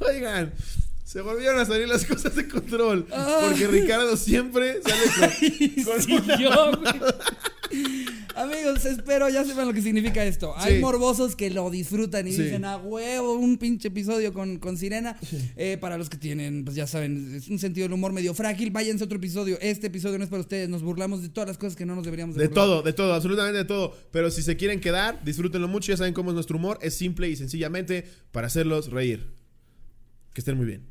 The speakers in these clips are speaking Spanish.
Oigan, se volvieron a salir las cosas de control. Ah. Porque Ricardo siempre sale con, con Sí, una yo, mamada. güey. Amigos, espero ya sepan lo que significa esto. Hay Sí. morbosos que lo disfrutan y Sí. dicen a huevo un pinche episodio con, con Sirena. Eh, para los que tienen, pues ya saben, es un sentido del humor medio frágil. Váyanse a otro episodio. Este episodio no es para ustedes. Nos burlamos de todas las cosas que no nos deberíamos De burlar. todo, de todo, absolutamente de todo. Pero si se quieren quedar, disfrútenlo mucho. Ya saben cómo es nuestro humor. Es simple y sencillamente para hacerlos reír. Que estén muy bien.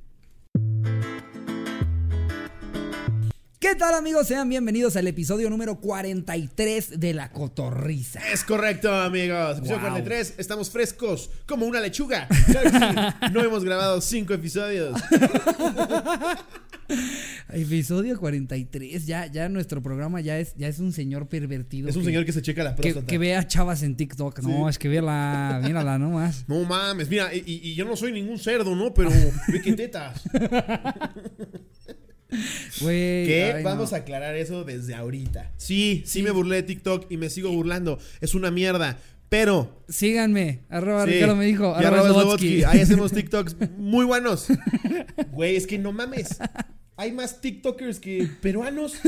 ¿Qué tal, amigos? Sean bienvenidos al episodio número 43 de La Cotorriza. Es correcto, amigos. Episodio Wow. 43. Estamos frescos como una lechuga. Claro que sí. No hemos grabado cinco episodios. Episodio 43. Ya, ya nuestro programa ya es, ya es un señor pervertido. Es un señor que se checa la que, próstata. que vea chavas en TikTok. No, es que vela, mírala nomás. No mames, mira, y, y- y yo no soy ningún cerdo, ¿no? Pero ve qué tetas. Güey. Que ay, vamos no. a aclarar eso desde ahorita. Sí, sí me burlé de TikTok y me sigo burlando. Es una mierda. Pero. Síganme. Arroba sí, Ricardo me dijo. Arroba Slobotsky. Ahí hacemos TikToks muy buenos. Güey, es que no mames. Hay más TikTokers que peruanos.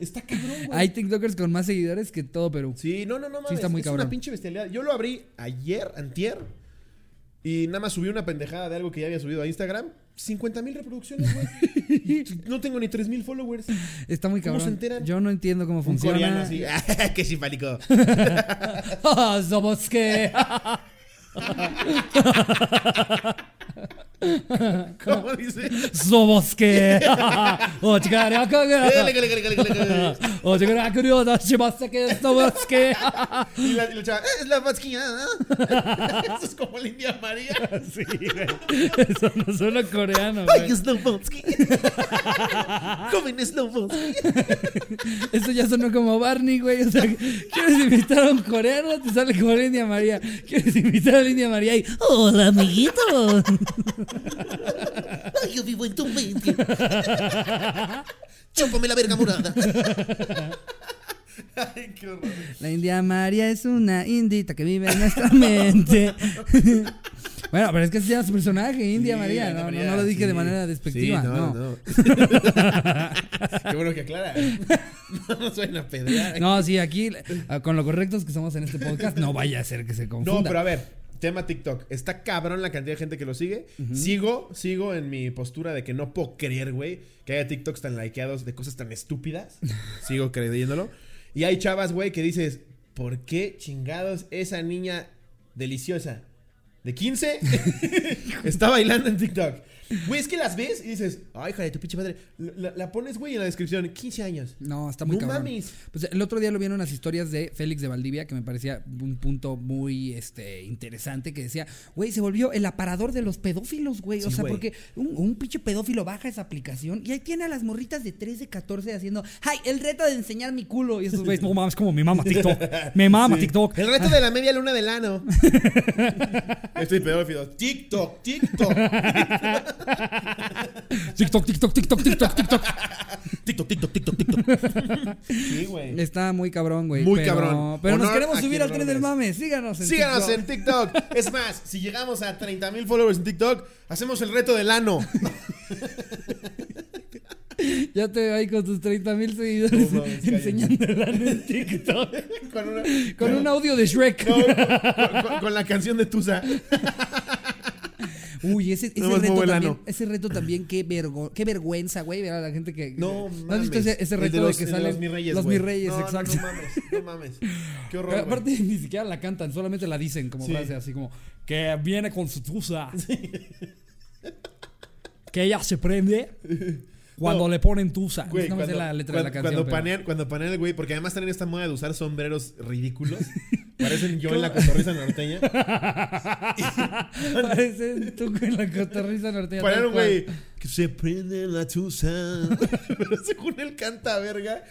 Está cabrón, güey. Hay TikTokers con más seguidores que todo Perú. Sí, no, no, no mames. está muy es cabrón. una pinche bestialidad. Yo lo abrí ayer, antier. Y nada más subí una pendejada de algo que ya había subido a Instagram. 50 mil reproducciones, güey. No tengo ni 3 mil followers. Está muy ¿Cómo cabrón. se enteran? Yo no entiendo cómo Un funciona. coreano así. ¡Qué simpático! Ah, somos que. ¿Cómo dice? Que. Y la, y la chava, "Eh, es la vasquilla. Eso es como la India María. Sí, güey. Eso no suena coreano, Ay, güey. Slobotsky. Joven Slobotsky. Eso ya sonó como Barney, güey. O sea, quieres invitar a un coreano, te sale como la India María. Quieres invitar a la India María y. Hola, amiguito. Ay, yo vivo en tu mente. Chúpame la verga morada. Ay, qué horror. La India María es una indita que vive en nuestra mente. bueno, pero es que se llama su personaje, India Sí, María. India No, no, María, no lo dije sí. de manera despectiva. Sí, no, no, no. Qué bueno que aclara. No nos vayan a pedrear. No, sí, aquí, ah, con lo correctos que somos en este podcast, no vaya a ser que se confunda. No, pero a ver, tema TikTok. Está cabrón la cantidad de gente que lo sigue. Sigo, sigo en mi postura de que no puedo creer, güey, que haya TikToks tan likeados de cosas tan estúpidas. sigo creyéndolo. Y hay chavas, güey, que dices, ¿por qué chingados esa niña deliciosa de 15 está bailando en TikTok? Güey, es que las ves y dices, ay, hija de tu pinche madre. La, la pones, güey, en la descripción, 15 años. No, está muy No cabrón. mames. Pues el otro día lo vieron unas historias de Félix de Valdivia que me parecía un punto muy este interesante que decía, güey, se volvió el aparador de los pedófilos, güey. o Sí, sea, güey. porque un, un pinche pedófilo baja esa aplicación y ahí tiene a las morritas de 3 de 14 haciendo, ay, el reto de enseñar mi culo. Y esos güeyes, no mames, como mi mamá TikTok. Me mama TikTok. El reto de la media luna del ano. Estoy pedófilo. TikTok, TikTok. TikTok, TikTok, TikTok, TikTok, TikTok. TikTok, TikTok, TikTok, TikTok. Sí, güey. Está muy cabrón, güey. Muy pero- cabrón. Pero nos Honor queremos a subir al tren del mame. Síganos en Síganos TikTok. en TikTok. Es más, si llegamos a 30 mil followers en TikTok, hacemos el reto del ano. Ya te veo ahí con tus 30 mil seguidores No mames, enseñando el ano en TikTok. Con, una- Con un audio de Shrek. No, con, con- con la canción de Tusa. Uy, ese, ese No reto también, ese reto también, qué, vergo- qué vergüenza, güey, ver a la gente que... No, has visto ese, reto de que de salen los mis reyes, los güey. mis reyes, No, no, exacto. No, mames, no mames. Qué horror. Aparte ni siquiera la cantan, solamente la dicen como Sí. frase así como que viene con su tusa. Que ella se prende cuando No. le ponen tusa. Güey, no me sé cuando, la letra cuando- de la canción. cuando pero- panean, cuando panean el güey, porque además tienen esta moda de usar sombreros ridículos. Parecen yo en la cotorriza norteña. Parecen tú con la cotorriza norteña. Panean tal un güey que se prende la tusa. Pero según él canta verga.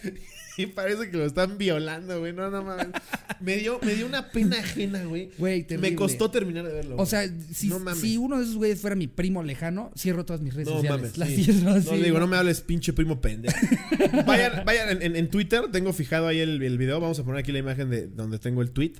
Y parece que lo están violando, güey. No, no mames. Me dio, me dio una pena ajena, güey. Güey, terrible. Me costó terminar de verlo. O sea, si, No mames. si uno de esos güeyes fuera mi primo lejano, cierro todas mis redes No sociales. mames. Las sí. cierro así. No digo, no me hables, pinche primo pendejo. vayan, vayan en, en- en Twitter, tengo fijado ahí el, el video. Vamos a poner aquí la imagen de donde tengo el tweet.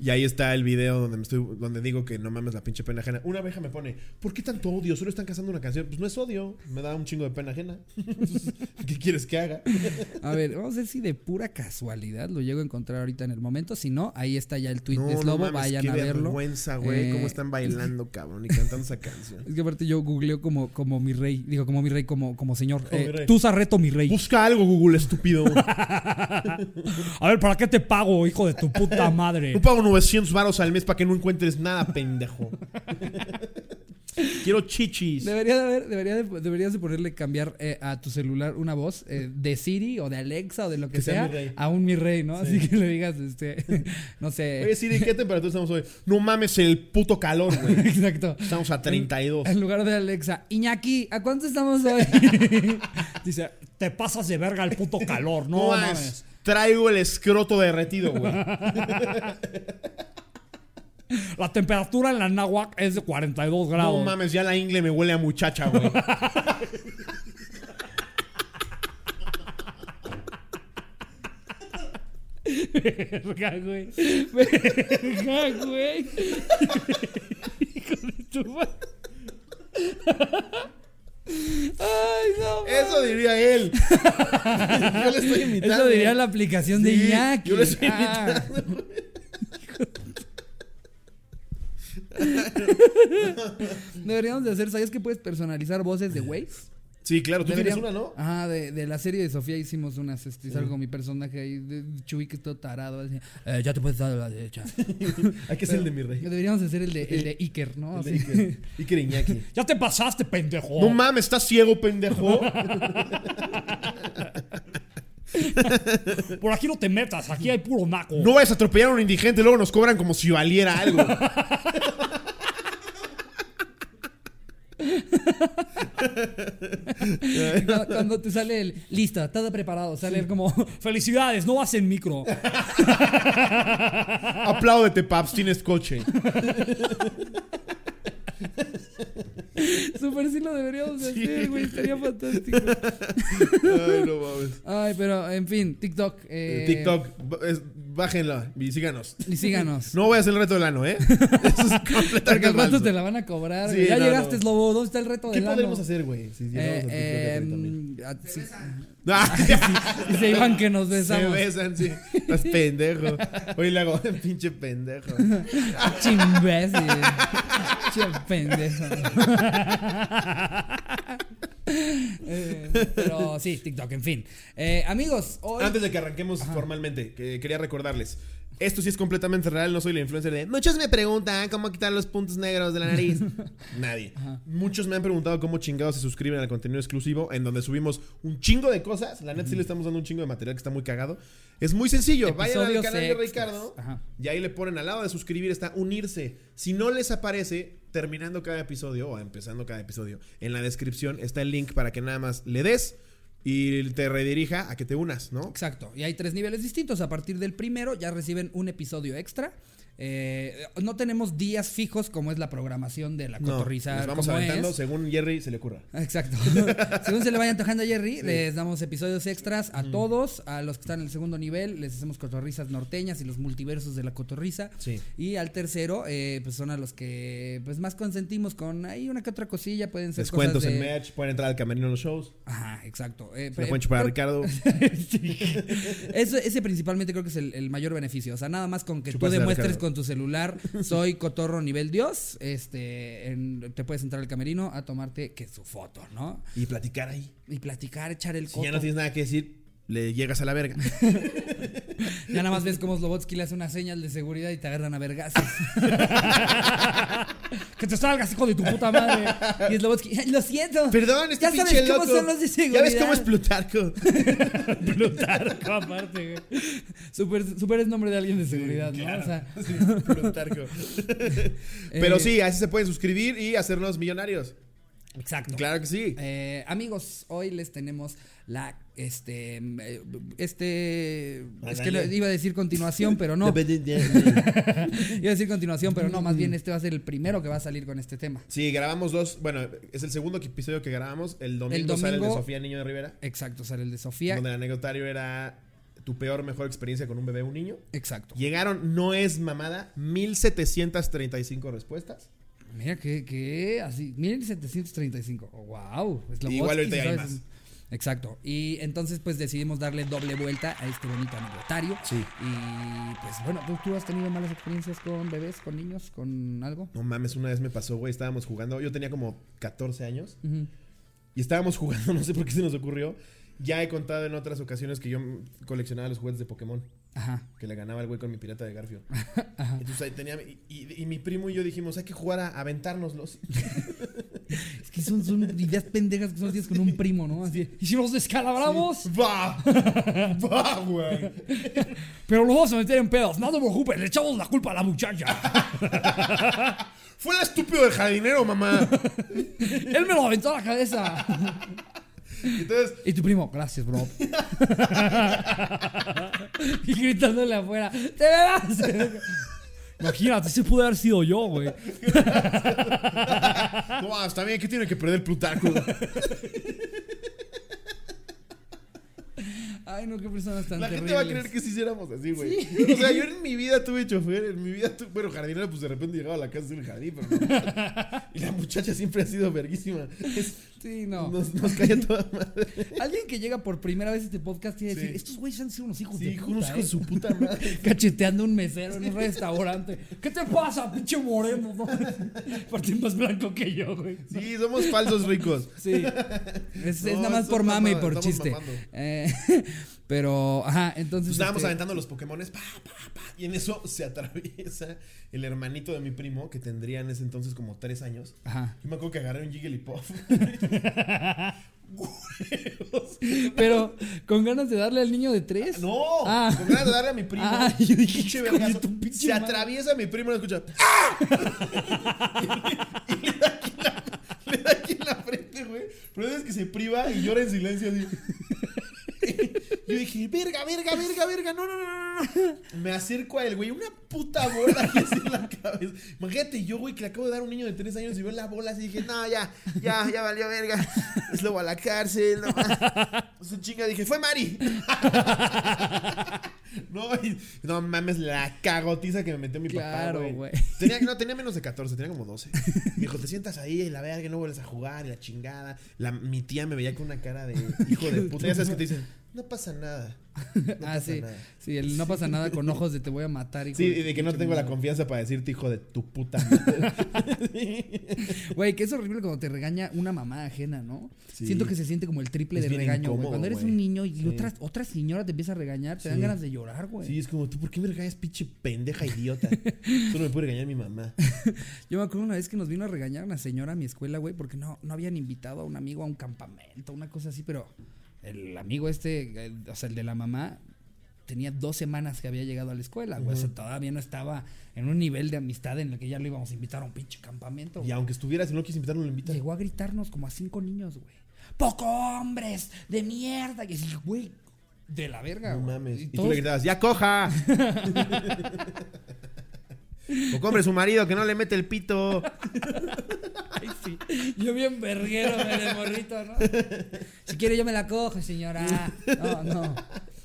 Y ahí está el video donde me estoy, donde digo que no mames la pinche pena ajena. Una abeja me pone, ¿por qué tanto odio? Solo están cazando una canción. Pues no es odio, me da un chingo de pena ajena. ¿Qué quieres que haga? A ver, vamos a ver si de pura casualidad lo llego a encontrar ahorita en el momento. Si no, ahí está ya el tweet de No, no Slobo. mames, Vayan qué a verlo. vergüenza, güey. Eh, Cómo están bailando, cabrón, y cantando esa canción. Es que aparte yo googleo como, como mi rey. Digo, como mi rey, como, como señor. Como Eh, mi rey. Tú, Sarreto, mi rey. Busca algo, Google, estúpido. A ver, ¿para qué te pago, hijo de tu puta madre? No pago 900 varos al mes para que no encuentres nada, pendejo. Quiero chichis. Debería de haber, debería de- deberías de ponerle cambiar eh, a tu celular una voz eh, de Siri o de Alexa o de lo que, Que sea sea, mi rey. a un mi rey, ¿no? Así que le digas, este, no sé. Oye, Siri, ¿qué temperatura estamos hoy? No mames el puto calor, güey. Exacto. Estamos a 32. En lugar de Alexa, Iñaki, ¿a cuánto estamos hoy? Dice, te pasas de verga el puto calor, no, No mames. Traigo el escroto derretido, güey. La temperatura en la náhuac es de 42 grados. No mames, ya la ingle me huele a muchacha, güey. Verga, güey. Verga, güey. Hijo de tu madre. Ay, no. Eso diría él. Yo le estoy imitando. Eso diría la aplicación de Sí, Iñaki. yo lo estoy Ah. Deberíamos de hacer, ¿sabes que puedes personalizar voces de Waze? Sí, claro, tú tienes Deberíamos- una, ¿no? Ajá, de, de la serie de Sofía hicimos unas, este, salgo mi personaje ahí, de Chuy que es todo tarado, así, "Eh, ya te puedes dar a la derecha. Hay que ser el de mi rey. Deberíamos hacer el de, el de Iker, ¿no? El de Así. Iker. Iker Iñaki. Ya te pasaste, pendejo. No mames, ¿estás ciego, pendejo? Por aquí no te metas, aquí hay puro naco. No vayas a atropellar a un indigente, luego nos cobran como si valiera algo. Cuando, cuando te sale el listo, todo preparado, sale como felicidades, no vas en micro. Apláudete, Paps, tienes coche. Super sí lo deberíamos Sí. hacer, güey, estaría fantástico. Ay, no mames. Ay, pero en fin, TikTok. eh, TikTok, b- es- bájenla y síganos. Y síganos. No voy a hacer el reto del ano, ¿eh? Eso es Porque completamente al rato falso. te la van a cobrar. Sí, ya no, llegaste, no. Slobo. ¿Dónde está el reto ¿Qué del ano? hacer, güey? Si TikTok Eh, a 30 mil? eh, Ah, Dice Iván que nos Se besamos. besan, sí. Estás pendejo. Hoy le hago, pinche pendejo. Chimbécil. Che pendejo. Eh, pero sí, TikTok, en fin. Eh, amigos, hoy. Antes de que arranquemos formalmente, que quería recordarles. Esto sí es completamente real, no soy la influencer de muchos me preguntan cómo quitar los puntos negros de la nariz. Nadie. Muchos me han preguntado cómo chingados se suscriben al contenido exclusivo en donde subimos un chingo de cosas. La neta sí le estamos dando un chingo de material que está muy cagado. Es muy sencillo. Vayan al canal de. Ricardo Ajá. y ahí le ponen al lado de suscribir está unirse. Si no les aparece terminando cada episodio o empezando cada episodio, en la descripción está el link para que nada más le des y te redirija a que te unas, ¿no? Exacto. Y hay tres niveles distintos. A partir del primero ya reciben un episodio extra. Eh, no tenemos días fijos como es la programación de la No, cotorriza. nos vamos aventando es. según Jerry se le ocurra. Exacto. Según se le vaya antojando a Jerry, les damos episodios extras a todos. A los que están en el segundo nivel, les hacemos cotorrizas norteñas y los multiversos de la cotorriza. Sí. Y al tercero, eh, pues son a los que pues más consentimos con ahí una que otra cosilla. Pueden ser Descuentos cosas en de... merch, pueden entrar al camerino en los shows. Ajá, exacto. Eh, Se pueden chupar a Ricardo. Sí. Eso, ese principalmente creo que es el, el mayor beneficio. O sea, nada más con que tú demuestres Ricardo. Con tu celular, soy cotorro nivel Dios, este, en- te puedes entrar al camerino a tomarte que su foto, ¿no? Y platicar ahí. Y platicar, echar el Si coto. ya no tienes nada que decir, le llegas a la verga. Ya nada más ves cómo Slobotsky le hace una señal de seguridad y te agarran a vergazos. que te salgas, hijo de tu puta madre. Y Slobotsky, lo siento. Perdón, este ya pinche sabes cómo son los de Ya seguridad. ves cómo es Plutarco. Plutarco, aparte, güey. Super, super es nombre de alguien de seguridad, ¿no? O sea, Sí, Plutarco. Pero Eh, sí, así se pueden suscribir y hacernos millonarios. exacto. Claro que sí. Eh, amigos, hoy les tenemos la este eh, este es que lo- iba a decir continuación, pero no. iba a decir continuación, pero no, más bien este va a ser el primero que va a salir con este tema. Sí, grabamos dos. Bueno, es el segundo episodio que grabamos. El domingo, El sale el de domingo- Sofía Niño de Rivera. Exacto, sale el de Sofía. Donde el anecdotario era tu peor, mejor experiencia con un bebé o un niño. Exacto. Llegaron, no es mamada, 1735 respuestas. Mira que, que así, 1735. wow. Es la Igual ahorita hay más. Exacto. Y entonces, pues decidimos darle doble vuelta a este bonito anecdotario. Sí. Y pues bueno, ¿tú, tú has tenido malas experiencias con bebés, con niños, con algo? No mames, una vez me pasó, güey, estábamos jugando, yo tenía como 14 años Ujú. y estábamos jugando, no sé por qué se nos ocurrió. Ya he contado en otras ocasiones que yo coleccionaba los juguetes de Pokémon, Ajá. que le ganaba el güey con mi pirata de Garfio. Entonces ahí tenía, y, y- y mi primo y yo dijimos, hay que jugar a aventárnoslos. Es que son, son ideas pendejas que solo tienes con un primo, ¿no? Así. ¿Y si nos descalabramos? ¡Va! ¡Va, güey! Pero lo vamos a meter en pedos. No te preocupes, le echamos la culpa a la muchacha. Fue el estúpido del jardinero, mamá. Él me lo aventó a la cabeza. Entonces, Y tu primo, gracias, bro. y gritándole afuera, ¡te verás! Imagínate, ese pudo haber sido yo, güey. no, está bien, ¿qué tiene que perder Plutarco? Ay, no, qué personas tan La gente terribles. va a creer que sí hiciéramos así, güey. O sea, yo en mi vida tuve chofer, en mi vida tuve, bueno, jardinero, pues de repente llegaba a la casa del jardín, pero no. Y la muchacha siempre ha sido verguísima. Es- Sí, no. nos, nos toda madre. Alguien que llega por primera vez a este podcast tiene que Sí. decir, estos güeyes han sido unos hijos Sí, de puta, ¿eh?". su puta madre. Cacheteando un mesero en un restaurante. ¿Qué te pasa, pinche moreno? No? Aparte más blanco que yo, güey. Sí, somos falsos ricos. Sí. Es, nada más por mame y por chiste. Eh, pero, ajá, entonces. Pues estábamos este, aventando los Pokémones, pa, pa, pa, y en eso se atraviesa el hermanito de mi primo, que tendría en ese entonces como tres años. Ajá. Yo me acuerdo que agarré un Jigglypuff. Pero, ¿con ganas de darle al niño de tres? No, Ah. con ganas de darle a mi primo. Ah, yo dije, tu pinche Se atraviesa mi primo y lo escucha. ¡Ah! y, le da aquí en la, le da aquí en la frente, güey. Pero es que se priva y llora en silencio así. Yo dije, verga, verga, verga, verga, no, no, no, no. Me acerco a él, güey, una puta bola en la cabeza. Imagínate yo, güey, que le acabo de dar a un niño de tres años y veo la bola así y dije, no, ya, ya, ya valió verga. Es luego a la cárcel, no. Su chinga dije, fue Mari. No, y- no mames, la cagotiza que me metió mi Claro, papá, güey. güey. Tenía, no, tenía menos de 14, tenía como 12. Me dijo, te sientas ahí y la verga, no vuelves a jugar y la chingada. La, mi tía me veía con una cara de hijo de puta. Ya sabes que te dicen, no pasa nada. No ah, pasa sí. nada. Sí, el no pasa nada con ojos de te voy a matar. hijo Sí, y de que no tengo la confianza para decirte hijo de tu puta madre. Güey, que es horrible cuando te regaña una mamá ajena, ¿no? Sí. Siento que se siente como el triple Es de regaño, güey. Cuando eres un niño y Sí. otra, otra señora te empieza a regañar, te dan ganas de llorar, güey. Sí, es como, ¿tú por qué me regañas, pinche pendeja idiota? Solo me puede regañar mi mamá. Yo me acuerdo una vez que nos vino a regañar una señora a mi escuela, güey, porque no, no habían invitado a un amigo a un campamento, una cosa así, pero el amigo este, el- o sea, el de la mamá, tenía dos semanas que había llegado a la escuela, güey. O sea, todavía no estaba en un nivel de amistad en el que ya lo íbamos a invitar a un pinche campamento. Y güey. aunque estuviera, si no quieres invitarlo, lo invitas. Llegó a gritarnos como a cinco niños, güey. ¡Poco hombres! ¡De mierda! Y así, güey, de la verga. No güey. mames. Y Y tú le gritabas, ¡ya coja! o compre su marido que no le mete el pito. Ay, sí. Yo bien verguero, de morrito, ¿no? Si quiere yo me la cojo, señora. No, no.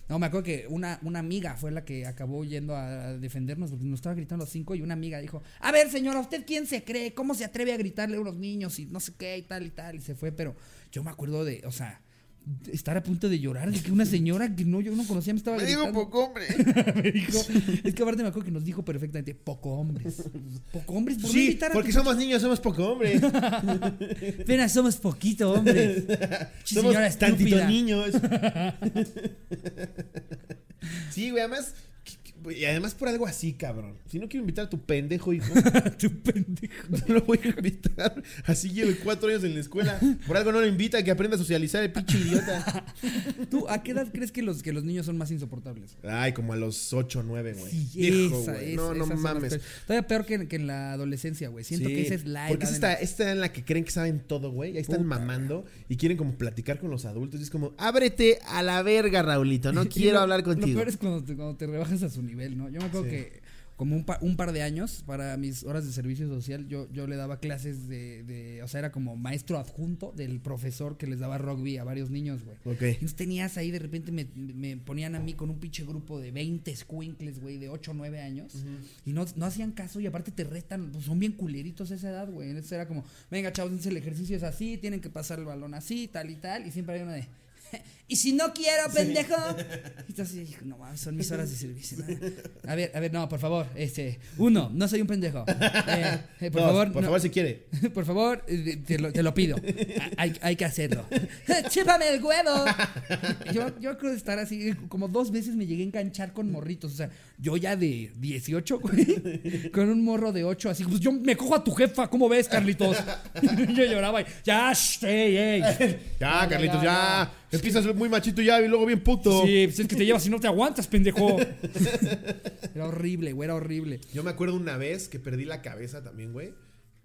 No, me acuerdo que una, una amiga fue la que acabó yendo a defendernos porque nos estaba gritando los cinco y una amiga dijo, a ver señora, ¿usted quién se cree? ¿Cómo se atreve a gritarle a unos niños y no sé qué y tal y tal? Y se fue, pero yo me acuerdo de, o sea, estar a punto de llorar de que una señora que no, yo no conocía me estaba Me digo gritando. poco hombre. me dijo, es que aparte me acuerdo que nos dijo perfectamente, poco hombres. Poco hombres, ¿por no Sí, a porque somos niños, somos poco hombre. Apenas somos poquito hombres. Somos señora tantito niños. sí, güey, además. Y además por algo así, cabrón. Si no quiero invitar a tu pendejo hijo, tu pendejo. no lo voy a invitar. Así lleve cuatro años en la escuela. Por algo no lo invita, que aprenda a socializar el pinche idiota. ¿Tú a qué edad crees que los, que los niños son más insoportables? Ay, como a los ocho o nueve, güey. Sí, esa, güey. esa- No, no mames. Todavía peor que, que en la adolescencia, güey. Siento Sí, que esa es la Porque edad es en la- esta, esta en la que creen que saben todo, güey. Ahí están Puta, mamando y quieren como platicar con los adultos. Y es como, ábrete a la verga, Raulito. No quiero lo- hablar Lo contigo. peor es cuando te, cuando te rebajas a su nivel, ¿no? Yo me acuerdo Sí. que como un, pa- un par de años para mis horas de servicio social, yo, yo le daba clases de, de, o sea, era como maestro adjunto del profesor que les daba rugby a varios niños, güey. Ok. Entonces tenías ahí, de repente me, me ponían a mí con un pinche grupo de 20 squinkles, güey, de 8 o 9 años. Y no, no hacían caso y aparte te retan, pues son bien culeritos a esa edad, güey. Entonces era como, venga, chavos, el ejercicio es así, tienen que pasar el balón así, tal y tal. Y siempre hay una de, y si no quiero, pendejo. Tú así, hijo, no mames, son mis horas de servicio. ¿no? A ver, a ver, no, por favor, este, uno, no soy un pendejo. Eh, eh, por No, favor, por no- favor, si quiere. por favor, eh, te lo, te lo pido. Hay, hay que hacerlo. ¡Chípame el huevo! Yo, yo creo estar así, como dos veces me llegué a enganchar con morritos. O sea, yo ya de 18, güey, con un morro de 8, así, pues yo me cojo a tu jefa, ¿cómo ves, Carlitos? yo lloraba y, ya, ey, ey. Ya, Carlitos, ya. Empiezas muy machito ya y luego bien puto. Sí, pues es que te llevas y no te aguantas, pendejo. Era horrible, güey, era horrible. Yo me acuerdo una vez que perdí la cabeza también, güey.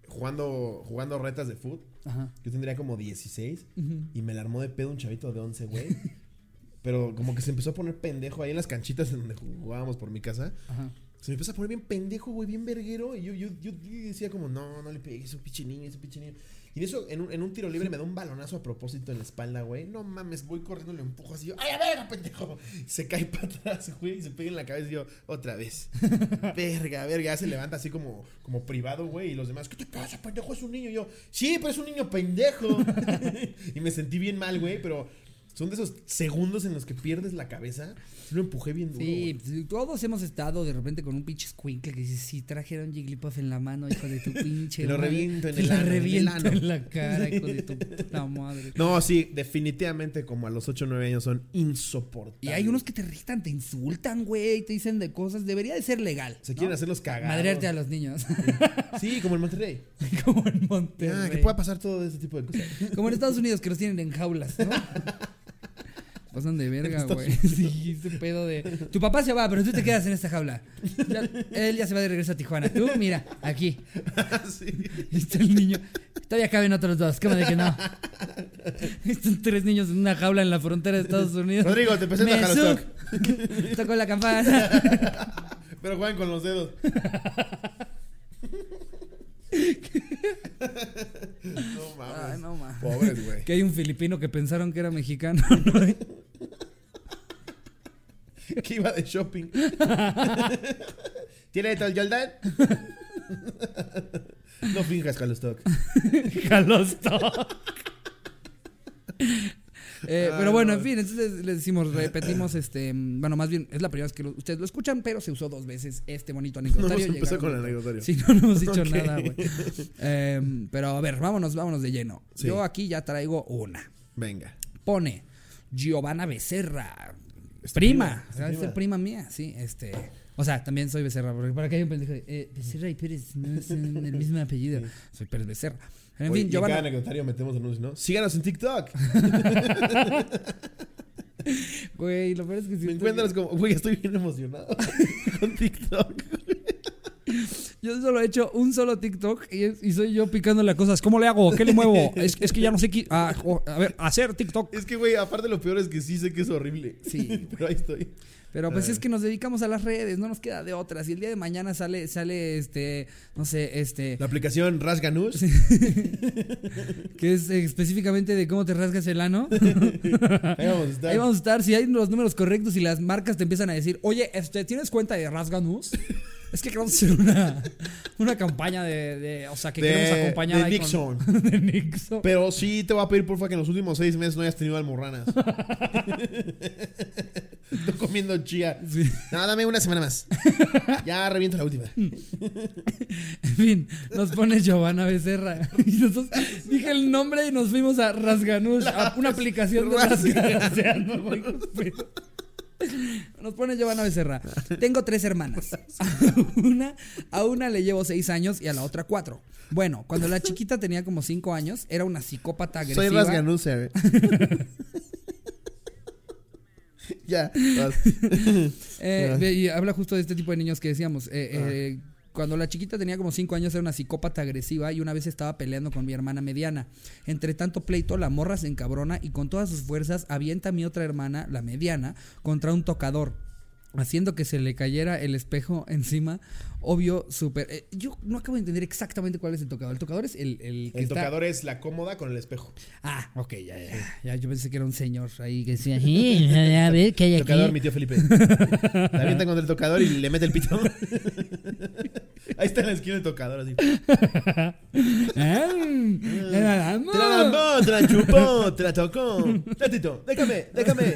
Jugando, jugando retas de fútbol. Ajá. Yo tendría como 16 y me la armó de pedo un chavito de 11, güey. Pero como que se empezó a poner pendejo ahí en las canchitas en donde jugábamos por mi casa. Ajá. Se me empezó a poner bien pendejo, güey, bien verguero. Y yo, yo, yo, yo decía como, no, no le pegues, es un pinche niño, es un pinche niño. Y en eso, en un, en un tiro libre me da un balonazo a propósito en la espalda, güey. No mames, voy corriendo, le empujo así. Yo, ¡Ay, a ver, pendejo! Se cae para atrás, güey, y se pega en la cabeza y yo, otra vez. verga, verga, se levanta así como, como privado, güey. Y los demás, ¿qué te pasa, pendejo? Es un niño. Y yo, sí, pero es un niño pendejo. y me sentí bien mal, güey, pero son de esos segundos en los que pierdes la cabeza. Lo empujé bien duro. Sí, pues, todos hemos estado de repente con un pinche squinkle que dices, sí, trajeron Jigglypuff en la mano, hijo de tu pinche Te lo madre". reviento en Te el la ano, en el reviento ano. en la cara, hijo de tu puta madre. No, sí, definitivamente como a los 8 o 9 años son insoportables. Y hay unos que te irritan, te insultan, güey, te dicen de cosas. Debería de ser legal. Se ¿no? quieren hacer los cagados. Madrearte a los niños. Sí, como en Monterrey. Como en Monterrey. Ah, que pueda pasar todo ese tipo de cosas. Como en Estados Unidos, que los tienen en jaulas, ¿no? Pasan de verga, güey. Sí, ese pedo de. Tu papá se va, pero tú te quedas en esta jaula. Ya- él ya se va de regreso a Tijuana. Tú, mira, aquí. sí. Está el niño. Todavía caben otros dos. ¿Cómo de que no? Están tres niños en una jaula en la frontera de Estados Unidos. Rodrigo, te presento a sub- Tocó la campana. Pero juegan con los dedos. No mames. Ay, no mames. Pobres, güey. Que hay un filipino que pensaron que era mexicano. ¿no? Que iba de shopping. ¿Tiene tal Jordan? no finjas, Jalostoc. Jalostoc. Eh, Ah, pero bueno, no. en fin, entonces les decimos, repetimos, este, mm, bueno, más bien es la primera vez que lo- ustedes lo escuchan, pero se usó dos veces este bonito No anecdotario. empezado Llegaron- con el anecdotario. Sí, no, no hemos dicho nada, güey. Em, pero a ver, vámonos, vámonos de lleno. Sí. Yo aquí ya traigo una. Venga. Pone Giovanna Becerra, Es prima, prima, es tu o sea, es prima. prima mía, sí, este. O sea, también soy Becerra, porque para que haya un pendejo de, eh, Becerra y Pérez no son el mismo apellido. Soy Pérez Becerra. En Oye, fin, y en cada Giovanna. anecdotario metemos anuncios, ¿no? Síganos en TikTok. Güey, lo peor es que si Me estoy- encuentras como, güey, estoy bien emocionado con TikTok. Yo solo he hecho un solo TikTok y, es- y soy yo picándole a cosas. ¿Cómo le hago? ¿Qué le muevo? Es, es que ya no sé qué. ah, a ver, hacer TikTok. Es que, güey, aparte lo peor es que sí sé que es horrible. Sí, Pero ahí estoy. Pero pues es que nos dedicamos a las redes, no nos queda de otras. Y el día de mañana sale, sale este, no sé, este, La aplicación Rasganus. que es eh, específicamente de cómo te rasgas el ano. Ahí vamos a estar. Ahí vamos a estar, si hay los números correctos y las marcas te empiezan a decir, oye, este, ¿tienes cuenta de Rasganus? Es que queremos hacer una, una campaña de, de- o sea, que De- queremos acompañar de Nixon. con, de Nixon. Pero sí te voy a pedir, porfa, que en los últimos seis meses no hayas tenido almorranas. Estoy comiendo chía. Sí. No, dame una semana más. Ya reviento la última. En fin, nos pone Giovanna Becerra. Y nosotros dije el nombre y nos fuimos a Rasganush, a una aplicación de güey. Nos pone Giovanna Becerra. Tengo tres hermanas. A una, a una le llevo seis años y a la otra cuatro. Bueno, cuando la chiquita tenía como cinco años, era una psicópata agresiva. Soy Rasganusa, güey. ya. Eh, y habla justo de este tipo de niños que decíamos. eh, eh, cuando la chiquita tenía como 5 años era una psicópata agresiva y una vez estaba peleando con mi hermana mediana. Entre tanto pleito, la morra se encabrona y con todas sus fuerzas avienta a mi otra hermana, la mediana, contra un tocador. Haciendo que se le cayera el espejo encima. Obvio, súper. eh, yo no acabo de entender exactamente cuál es el tocador. El tocador es el, el que El está- tocador es la cómoda con el espejo. Ah, ok, ya, ya. Ya, yo pensé que era un señor ahí que decía, "Sí, a ver, ¿qué hay aquí? Tocador, mi tío Felipe. La avienta contra el tocador y le mete el pito. Ahí está en la esquina el tocador así. ¿te la damos? Te la lambó, te la chupó, te la tocó. Déjame, déjame.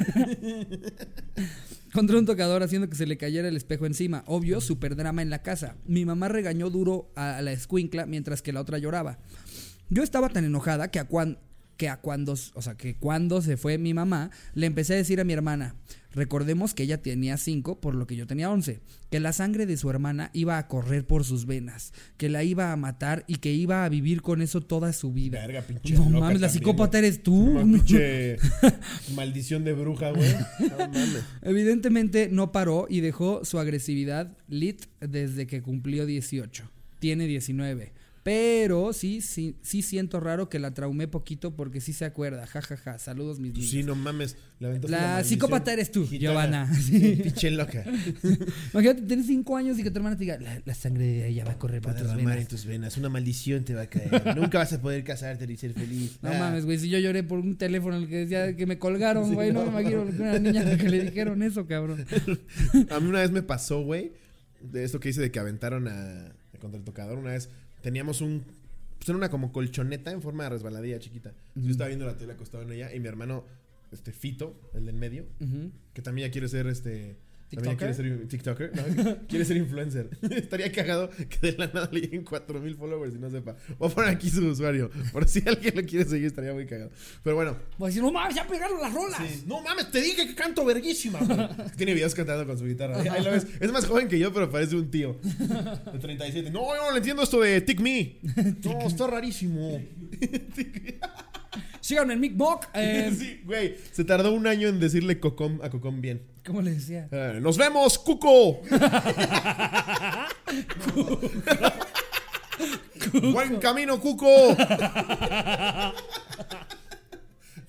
Contra un tocador haciendo que se le cayera el espejo encima. Obvio, super drama en la casa. Mi mamá regañó duro a la escuincla mientras que la otra lloraba. Yo estaba tan enojada que a, cuan- que a cuando, o sea, que cuando se fue mi mamá, le empecé a decir a mi hermana, recordemos que ella tenía 5, por lo que yo tenía 11, que la sangre de su hermana iba a correr por sus venas, que la iba a matar y que iba a vivir con eso toda su vida. Verga, pinche No loca mames, la psicópata eres tú. Pinche maldición de bruja, güey. No mames. Evidentemente no paró y dejó su agresividad lit desde que cumplió 18. Tiene 19. Pero sí, sí, sí siento raro que la traumé poquito porque sí se acuerda. Ja, ja, ja. Saludos, mis Pues niños. sí, no mames. La psicópata eres tú. Giovanna. Sí, pinche loca. Imagínate tener 5 años y que tu hermana te diga, la, la sangre de ella va a correr por a tus derramar en venas. tus venas. Una maldición te va a caer. Nunca vas a poder casarte ni ser feliz. No Ah. mames, güey. Si yo lloré por un teléfono en el que decía que me colgaron, Sí, güey. no, no. me imagino que una niña que le dijeron eso, cabrón. A mí una vez me pasó, güey, de esto que hice de que aventaron a, contra el tocador. Una vez teníamos un. Pues era una como colchoneta en forma de resbaladilla chiquita. Yo estaba viendo la tele acostado en ella y mi hermano, este Fito, el del medio, Ujú. que también ya quiere ser este. También quiere ser TikToker, ¿no? quiere ser influencer. Estaría cagado que de la nada le lleguen 4000 followers y no sepa. Voy a poner aquí su usuario. Por si alguien lo quiere seguir, estaría muy cagado. Pero bueno, Voy a decir, no mames, ya pegaron las rolas. Sí. No mames, te dije que canto verguísima. Tiene videos cantando con su guitarra. Ahí lo ves. Es más joven que yo, pero parece un tío. De 37. No, yo no le entiendo esto de Tick Me. No, está rarísimo. Síganme en Mick Mock. Eh, Sí, güey. Se tardó un año en decirle cocom a cocom bien. ¿Cómo le decía? Eh, ¡Nos vemos, Cuco! ¡Buen camino, Cuco!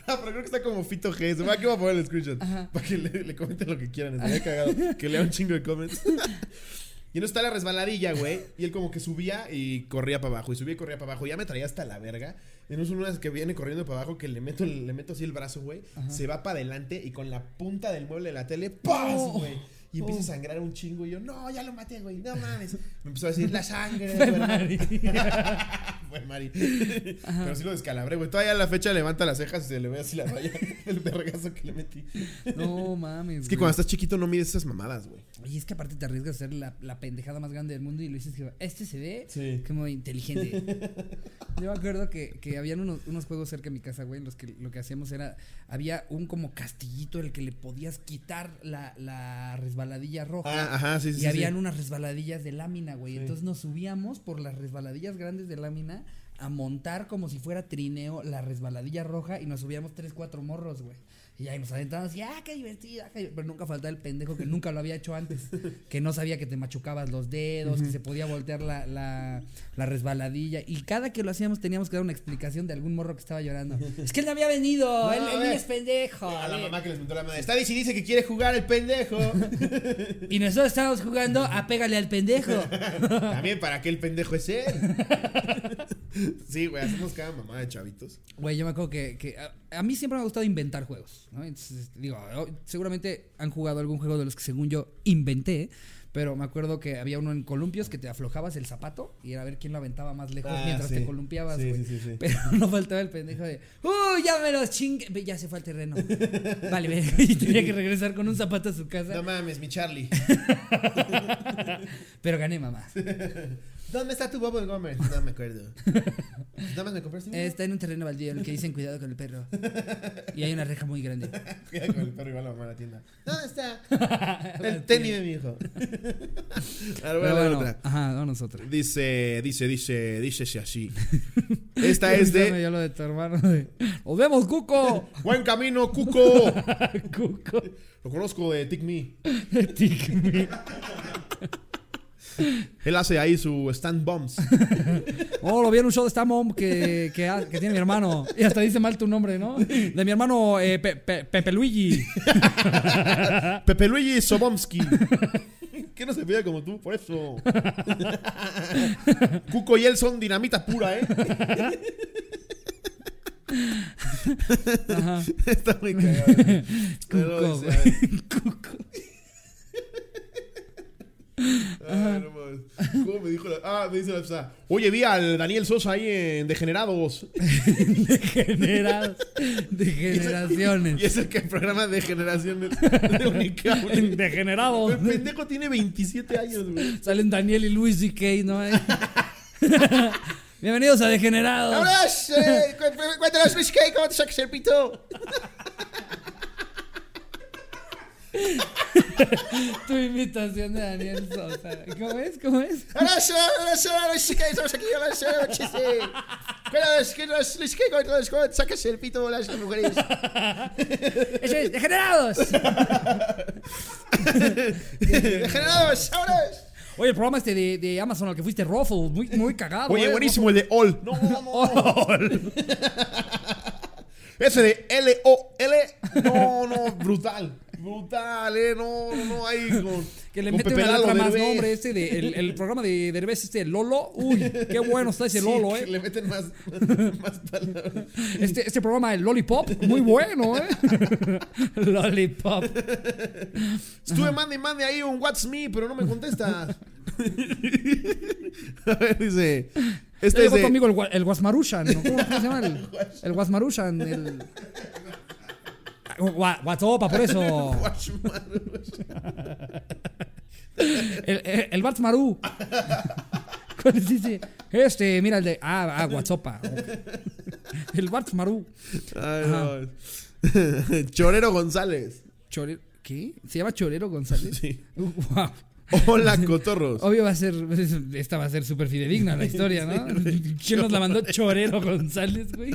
Ah, pero creo que está como Fito G. Se va a poner el screenshot. Para que le, le comenten lo que quieran. Estaría cagado. Que lea un chingo de comments. Y no está la resbaladilla, güey. Y él como que subía y corría para abajo. Y subía y corría para abajo. Ya me traía hasta la verga. Y no es una vez que viene corriendo para abajo que le meto, le meto así el brazo, güey. Se va para adelante y con la punta del mueble de la tele, ¡paz, No. güey! Y empieza a sangrar un chingo. Y yo, no, ya lo maté, güey. No mames. Me empezó a decir, la sangre. Fue güey". Mari. Fue Mari. Pero sí lo descalabré, güey. Todavía a la fecha levanta las cejas y se le ve así la raya del vergazo que le metí. No mames. Es que cuando estás chiquito no mides esas mamadas, güey. Y es que aparte te arriesgas a ser la, la pendejada más grande del mundo y lo dices que este se ve Sí. como inteligente. Yo me acuerdo que, que habían unos, unos juegos cerca de mi casa, güey, en los que lo que hacíamos era, había un como castillito el que le podías quitar la, la resbaladilla roja. Ah, ajá, sí, sí. y sí, habían sí. unas resbaladillas de lámina, güey. Sí. Entonces nos subíamos por las resbaladillas grandes de lámina a montar como si fuera trineo la resbaladilla roja y nos subíamos tres, cuatro morros, güey. Y ahí nos aventábamos y, ah, qué divertido, ah, qué divertido". Pero nunca faltaba el pendejo que nunca lo había hecho antes. Que no sabía que te machucabas los dedos, que se podía voltear la, la, la resbaladilla. Y cada que lo hacíamos teníamos que dar una explicación de algún morro que estaba llorando. es que él no había venido, No, él, ver. es pendejo. A la eh". mamá que les montó la madre. Está y dice que quiere jugar el pendejo. Y nosotros estábamos jugando a pégale al pendejo. También para qué el pendejo es él. sí, güey, hacemos cada mamá de chavitos. Güey, yo me acuerdo que, que a, a mí siempre me ha gustado inventar juegos, ¿no? Entonces, digo, oh, seguramente han jugado algún juego de los que según yo inventé, pero me acuerdo que había uno en columpios que te aflojabas el zapato y era a ver quién lo aventaba más lejos Ah, mientras sí. te columpiabas, Sí, güey. sí, sí, sí. Pero no faltaba el pendejo de, ¡uh, ya me los chingue! Ya se fue al terreno. vale, ve, y tenía que regresar con un zapato a su casa, No mames, mi Charlie. pero gané, mamá. ¿Dónde está tu Bubble Gummer? No me acuerdo. Nada más me compraste uno. Está en un terreno baldío en el que dicen cuidado con el perro. Y hay una reja muy grande. Cuidado con el perro igual la mamá a la tienda. ¿Dónde está? El tenis de mi hijo. Ahora voy a bueno, otra. ajá, vamos otra. Dice, dice, dice, dice así. Esta es de dio lo de tu hermano de, ¡Nos vemos, Cuco! Buen Camino Cuco. Cuco. Lo conozco de Tick Me. Tic me. Él hace ahí su stand bombs. Oh, lo vi en un show de stand up que, que, que tiene mi hermano. Y hasta dice mal tu nombre, ¿no? De mi hermano eh, Pe- Pe- Pepe Luigi. Pepe Luigi Sobomsky. ¿Qué no se pide como tú? Por eso. Cuco y él son dinamita pura, ¿eh? Ajá. Está muy cagado. Cuco. Ay, no mames. ¿Cómo me dijo la.? Ah, me dice la. Oye, vi al Daniel Sosa ahí en Degenerados. Degenerados. Degeneraciones. Y es el que programa de generaciones de Unicable. Degenerados. El pendejo tiene 27 años, güey. Salen Daniel y Luis C.K., ¿no? Bienvenidos a Degenerados. ¡Vámonos! Eh, cu- cuéntanos, Luis Kay, ¿cómo te sacas el pito? Tu invitación de Daniel Sosa. ¿Cómo es? ¿Cómo es? Estamos aquí, cuéntanos, Luis Kay, cuéntanos, ¿cómo te sacas el pito las mujeres? Eso es, Degenerados. ¡Degenerados! ¡Vámonos! Oye, el programa este de, de Amazon al que fuiste, Ruffle, muy, muy cagado. Oye, eh, buenísimo el de All. No, no, no. Ese de L-O-L. No, no, brutal. Brutal, eh. No, no, no. Ahí con. Que le mete una letra más Derbez. nombre este de el, el programa de Derbez este Lolo. Uy, qué bueno está ese Sí, Lolo, que eh. Le meten más, más palabras. Este, este programa el Lollipop, muy bueno, eh. Lollipop. Estuve mande y mande ahí un What's Me, pero no me contesta. A ver, dice. Este es amigo el, el Guasmarushan, ¿no? ¿Cómo se llama? El, el Guasmarushan, el... Gua- Guatopa, por eso. El, el, el Bart Maru. Este, mira el de. Ah, ah, Guatopa. ok. El Bart Maru. Ay, no. Chorero González. Chorero. ¿Qué? ¿Se llama Chorero González? Sí. Wow. Hola, cotorros. Obvio va a ser. Esta va a ser súper fidedigna la historia, ¿no? ¿Quién nos la mandó Chorero González, güey?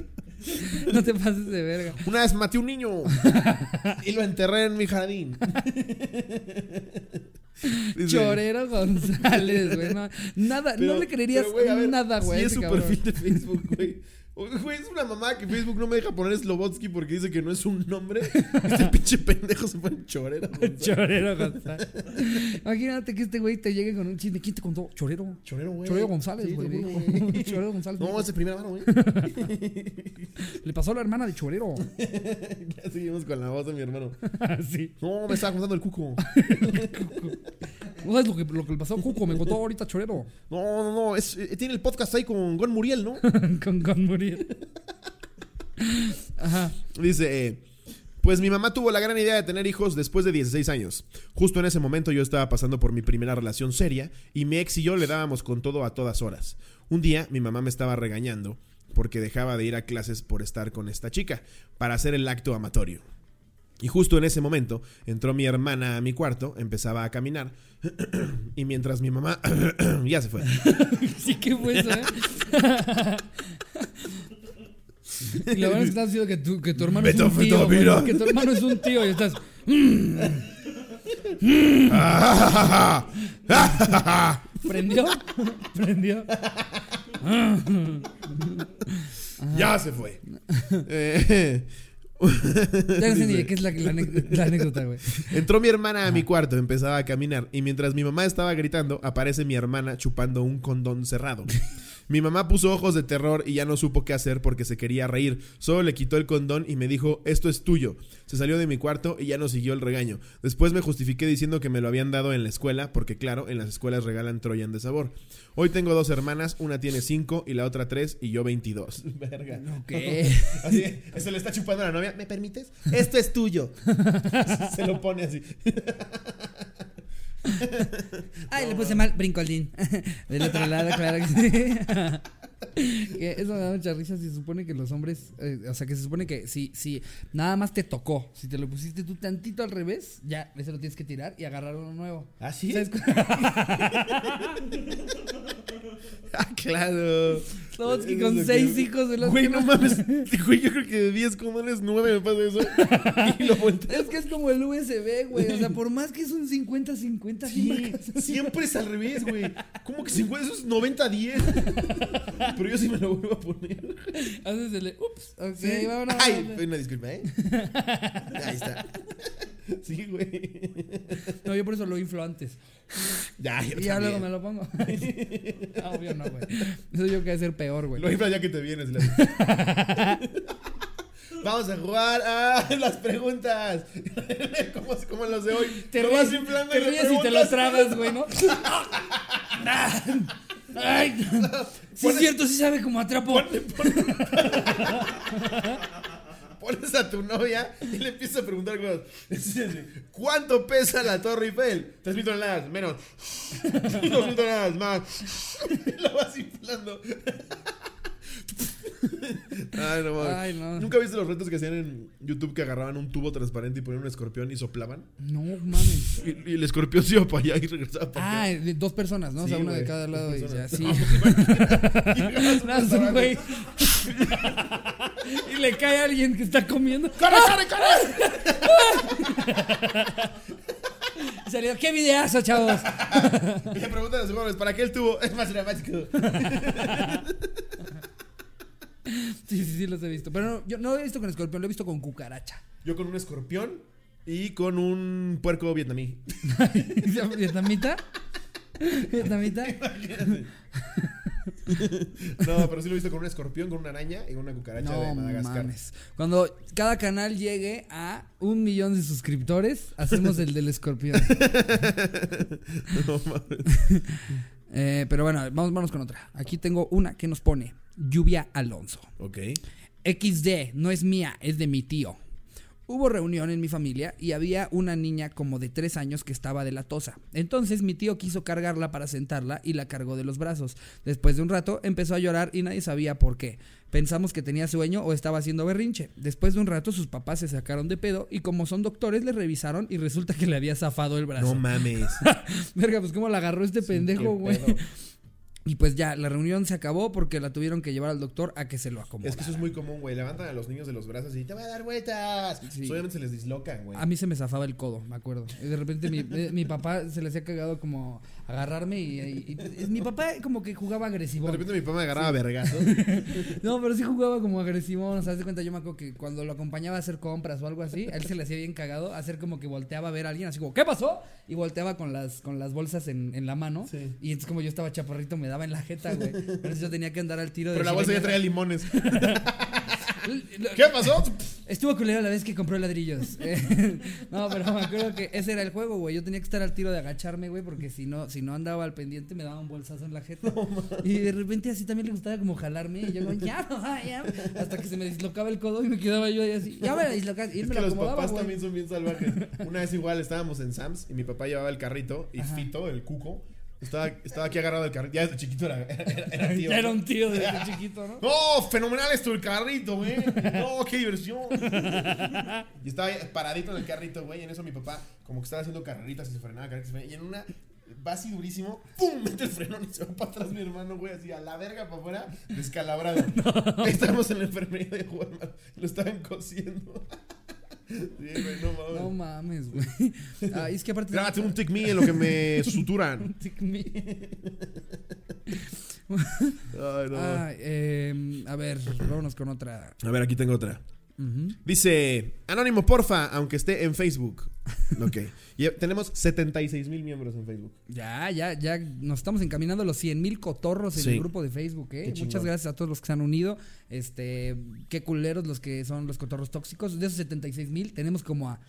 No te pases de verga. Una vez maté un niño y lo enterré en mi jardín. Chorero González, güey. No, nada, pero- no le creerías pero, ver, nada, güey. Sí, a es su perfil de Facebook, güey. Oye, Güey, es una mamá que Facebook no me deja poner Slobotsky porque dice que no es un nombre. Este pinche pendejo se pone chorero. González. Chorero González. Imagínate que este güey te llegue con un chisme. ¿Quién te contó? Chorero. Chorero, güey. Chorero González, Sí, güey. güey. Chorero González. No, dijo. es de primera mano, güey. Le pasó a la hermana de Chorero. ya seguimos con la voz de mi hermano. sí. No, me estaba contando el cuco. ¿No sabes lo que, lo que le pasó a Cuco? Me contó ahorita Chorero. No, no, no. Es, eh, tiene el podcast ahí con Gon Muriel, ¿no? con, con Muriel. Ajá. Dice, eh, pues mi mamá tuvo la gran idea de tener hijos después de 16 años. Justo en ese momento yo estaba pasando por mi primera relación seria y mi ex y yo le dábamos con todo a todas horas. Un día mi mamá me estaba regañando porque dejaba de ir a clases por estar con esta chica para hacer el acto amatorio. Y justo en ese momento entró mi hermana a mi cuarto, empezaba a caminar y mientras mi mamá ya se fue. Sí, qué fue eso, ¿eh? y lo bueno es que estás diciendo que tu, que tu hermano Beto, es un tío. Que tu hermano es un tío y estás. ¿Prendió? ¿Prendió? ya se fue. Eh, Ya no sé ni de qué es la, la anécdota, güey. Entró mi hermana a mi cuarto, empezaba a caminar y mientras mi mamá estaba gritando, aparece mi hermana chupando un condón cerrado. Mi mamá puso ojos de terror y ya no supo qué hacer porque se quería reír. Solo le quitó el condón y me dijo, esto es tuyo. Se salió de mi cuarto y ya no siguió el regaño. Después me justifiqué diciendo que me lo habían dado en la escuela, porque claro, en las escuelas regalan Troyan de sabor. Hoy tengo dos hermanas, una tiene cinco y la otra tres y yo veintidós. Verga. ¿Qué? Así, eso le está chupando a la novia. ¿Me permites? Esto es tuyo. Se lo pone así. Ay, le puse mal brincolín. Del otro lado, claro que sí. Que eso me da mucha risa. Se supone que los hombres, eh, o sea, que se supone que si, si nada más te tocó, si te lo pusiste tú tantito al revés, ya, ese lo tienes que tirar y agarrar uno nuevo. ¿Ah, sí? ¿Sabes Ah, claro. Slobodsky Eso con es seis que- hijos de los Güey, que no mames. Güey, yo creo que de 10 comunes, 9 me pasa eso. Y lo volteo. Es que es como el USB, güey. O sea, por más que es un 50-50, siempre Sí, siempre es al revés, güey. ¿Cómo que 50? Eso es 90-10. Pero yo sí me lo vuelvo a poner. haces el. Ups. Ok, Sí. vámonos. Ay, una disculpa, ¿eh? Ahí está. Sí, güey. No, yo por eso lo inflo antes. Ya, yo Y ya luego me lo pongo. Ah, Obvio no, güey. Eso yo que hacer peor, güey. Lo infla ya que te vienes. la- Vamos a jugar a las preguntas. como, como los de hoy. Te ríes, te ríes y te lo tragas, güey, ¿no? Ay, sí es cierto, sí sabe cómo atrapo. Pones a tu novia y le empiezas a preguntar cosas. ¿Cuánto pesa la Torre Eiffel? Tres mil toneladas, menos. Dos mil toneladas, más. Lo vas inflando. Ay, no mames. Ay, no. ¿Nunca viste los retos que hacían en YouTube que agarraban un tubo transparente y ponían un escorpión y soplaban? No mames. Y, y el escorpión se iba para allá y regresaba para Ah, acá. de dos personas, ¿no? o sea, Sí, una de cada lado y ya, sí. Y Nada, es un güey. y le cae a alguien que está comiendo. ¡Corre, corre, corre! Salió, ¿qué videazo, chavos? Y le preguntan a sus jóvenes, ¿para qué el tubo? Es más dramático. Sí, sí, sí, los he visto. Pero no, yo no lo he visto con escorpión, lo he visto con cucaracha. Yo con un escorpión y con un puerco vietnamí. ¿Vietnamita? ¿Vietnamita? No, pero sí lo he visto con un escorpión, con una araña y con una cucaracha de No Madagascar. mames. Cuando cada canal llegue a un millón de suscriptores, hacemos el del escorpión. No mames. Eh, pero bueno, vamos, vamos con otra. Aquí tengo una que nos pone Lluvia Alonso. Ok. XD, no es mía, es de mi tío. Hubo reunión en mi familia y había una niña como de tres años que estaba de la tosa. Entonces mi tío quiso cargarla para sentarla y la cargó de los brazos. Después de un rato empezó a llorar y nadie sabía por qué. Pensamos que tenía sueño o estaba haciendo berrinche. Después de un rato sus papás se sacaron de pedo y como son doctores le revisaron y resulta que le había zafado el brazo. No mames. Verga, pues cómo la agarró este pendejo, güey. Y pues ya, la reunión se acabó porque la tuvieron que llevar al doctor a que se lo acomodara. Es que eso es muy común, güey. Levantan a los niños de los brazos y te voy a dar vueltas. Sí. Pues Obviamente se les dislocan, güey. A mí se me zafaba el codo, me acuerdo. Y de repente mi, eh, mi papá se le hacía cagado como agarrarme y, y- y- mi papá como que jugaba agresivo. De repente mi papá me agarraba vergazos. No, pero sí jugaba como agresivo. O sea, de cuenta, yo me acuerdo que cuando lo acompañaba a hacer compras o algo así, a él se le hacía bien cagado hacer como que volteaba a ver a alguien, así como, ¿qué pasó? Y volteaba con las, con las bolsas en, en la mano. Sí. Y entonces, como yo estaba chaparrito, me daba en la jeta, güey. Entonces yo tenía que andar al tiro de. Pero la bolsa ya traía limones. ¿Qué pasó? Estuvo culera la vez que compró ladrillos. Eh, no, pero me acuerdo que ese era el juego, güey. Yo tenía que estar al tiro de agacharme, güey, porque si no, si no andaba al pendiente me daba un bolsazo en la jeta. y de repente así también le gustaba como jalarme. Y yo como, ya, no, ya. Hasta que se me dislocaba el codo y me quedaba yo ahí así. Ya me la dislocas. Y él Es me que lo los papás güey. también son bien salvajes. Una vez igual estábamos en Sam's y mi papá llevaba el carrito y Ajá. Fito, el cuco, estaba, estaba aquí agarrado del carrito. Ya desde chiquito era, era, era tío. Ya era ¿no? un tío desde chiquito, ¿no? ¡No! ¡Fenomenal esto el carrito, güey! ¡No, qué diversión! Y estaba paradito en el carrito, güey. Y en eso mi papá, como que estaba haciendo carreritas y se frenaba, carreritas y en una va así durísimo, ¡pum! Mete el frenón y se va para atrás mi hermano, güey, así a la verga para afuera, descalabrado. Estábamos en la enfermería de Walmart, lo estaban cosiendo. Sí, güey, no mames. No mames, güey. Ah, es que aparte. Grábate un tic me en lo que me suturan. Tic me. Ay, no. Ah, eh, a ver, vámonos con otra. A ver, aquí tengo otra. Dice, anónimo porfa, aunque esté en Facebook. Ok. Y tenemos 76 mil miembros en Facebook. Ya, ya, ya nos estamos encaminando a los 100 mil cotorros en Sí. el grupo de Facebook, ¿eh? Muchas gracias a todos los que se han unido. Este, qué culeros los que son los cotorros tóxicos. De esos 76 mil, tenemos como a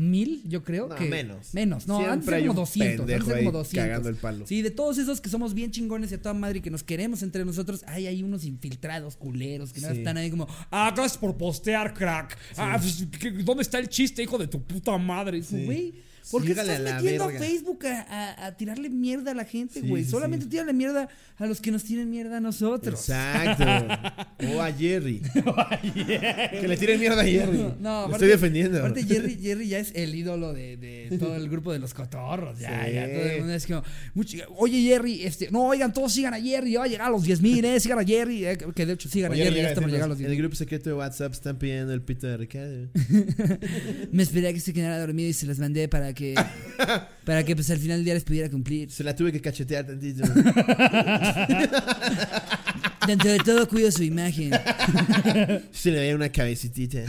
mil, yo creo. No, que menos. Menos, no, Siempre antes como un 200. Antes como ahí 200. cagando el palo. Sí, de todos esos que somos bien chingones y a toda madre y que nos queremos entre nosotros, hay hay unos infiltrados culeros que Sí. están ahí como, ah, gracias por postear, crack. Ah, pues, ¿qué- ¿dónde está el chiste, hijo de tu puta madre? Y digo, Sí. ¿Por qué estás metiendo a. Facebook a, a- a tirarle mierda a la gente, güey? sí, Solamente sí. tírale mierda a los que nos tienen mierda a nosotros. Exacto. O a Jerry. Que le tiren mierda a Jerry. No, Lo aparte- estoy defendiendo. Aparte, Jerry, Jerry ya es el ídolo de, de todo el grupo de los cotorros. Ya, ya, todo el mundo es como, mucho- oye, Jerry, este, no, oigan, todos sigan a Jerry, va a llegar a los 10 mil, eh, sigan a Jerry, eh, que de hecho sigan Oye, a Jerry, llega por llegar a los diciendo, 10 En el grupo secreto de WhatsApp están pidiendo el pito de Ricardo. Me esperé a que se quedara dormido y se las mandé para que, para que pues al final del día les pudiera cumplir. Se la tuve que cachetear tantito. Dentro de todo cuido su imagen, Se le veía una cabecitita.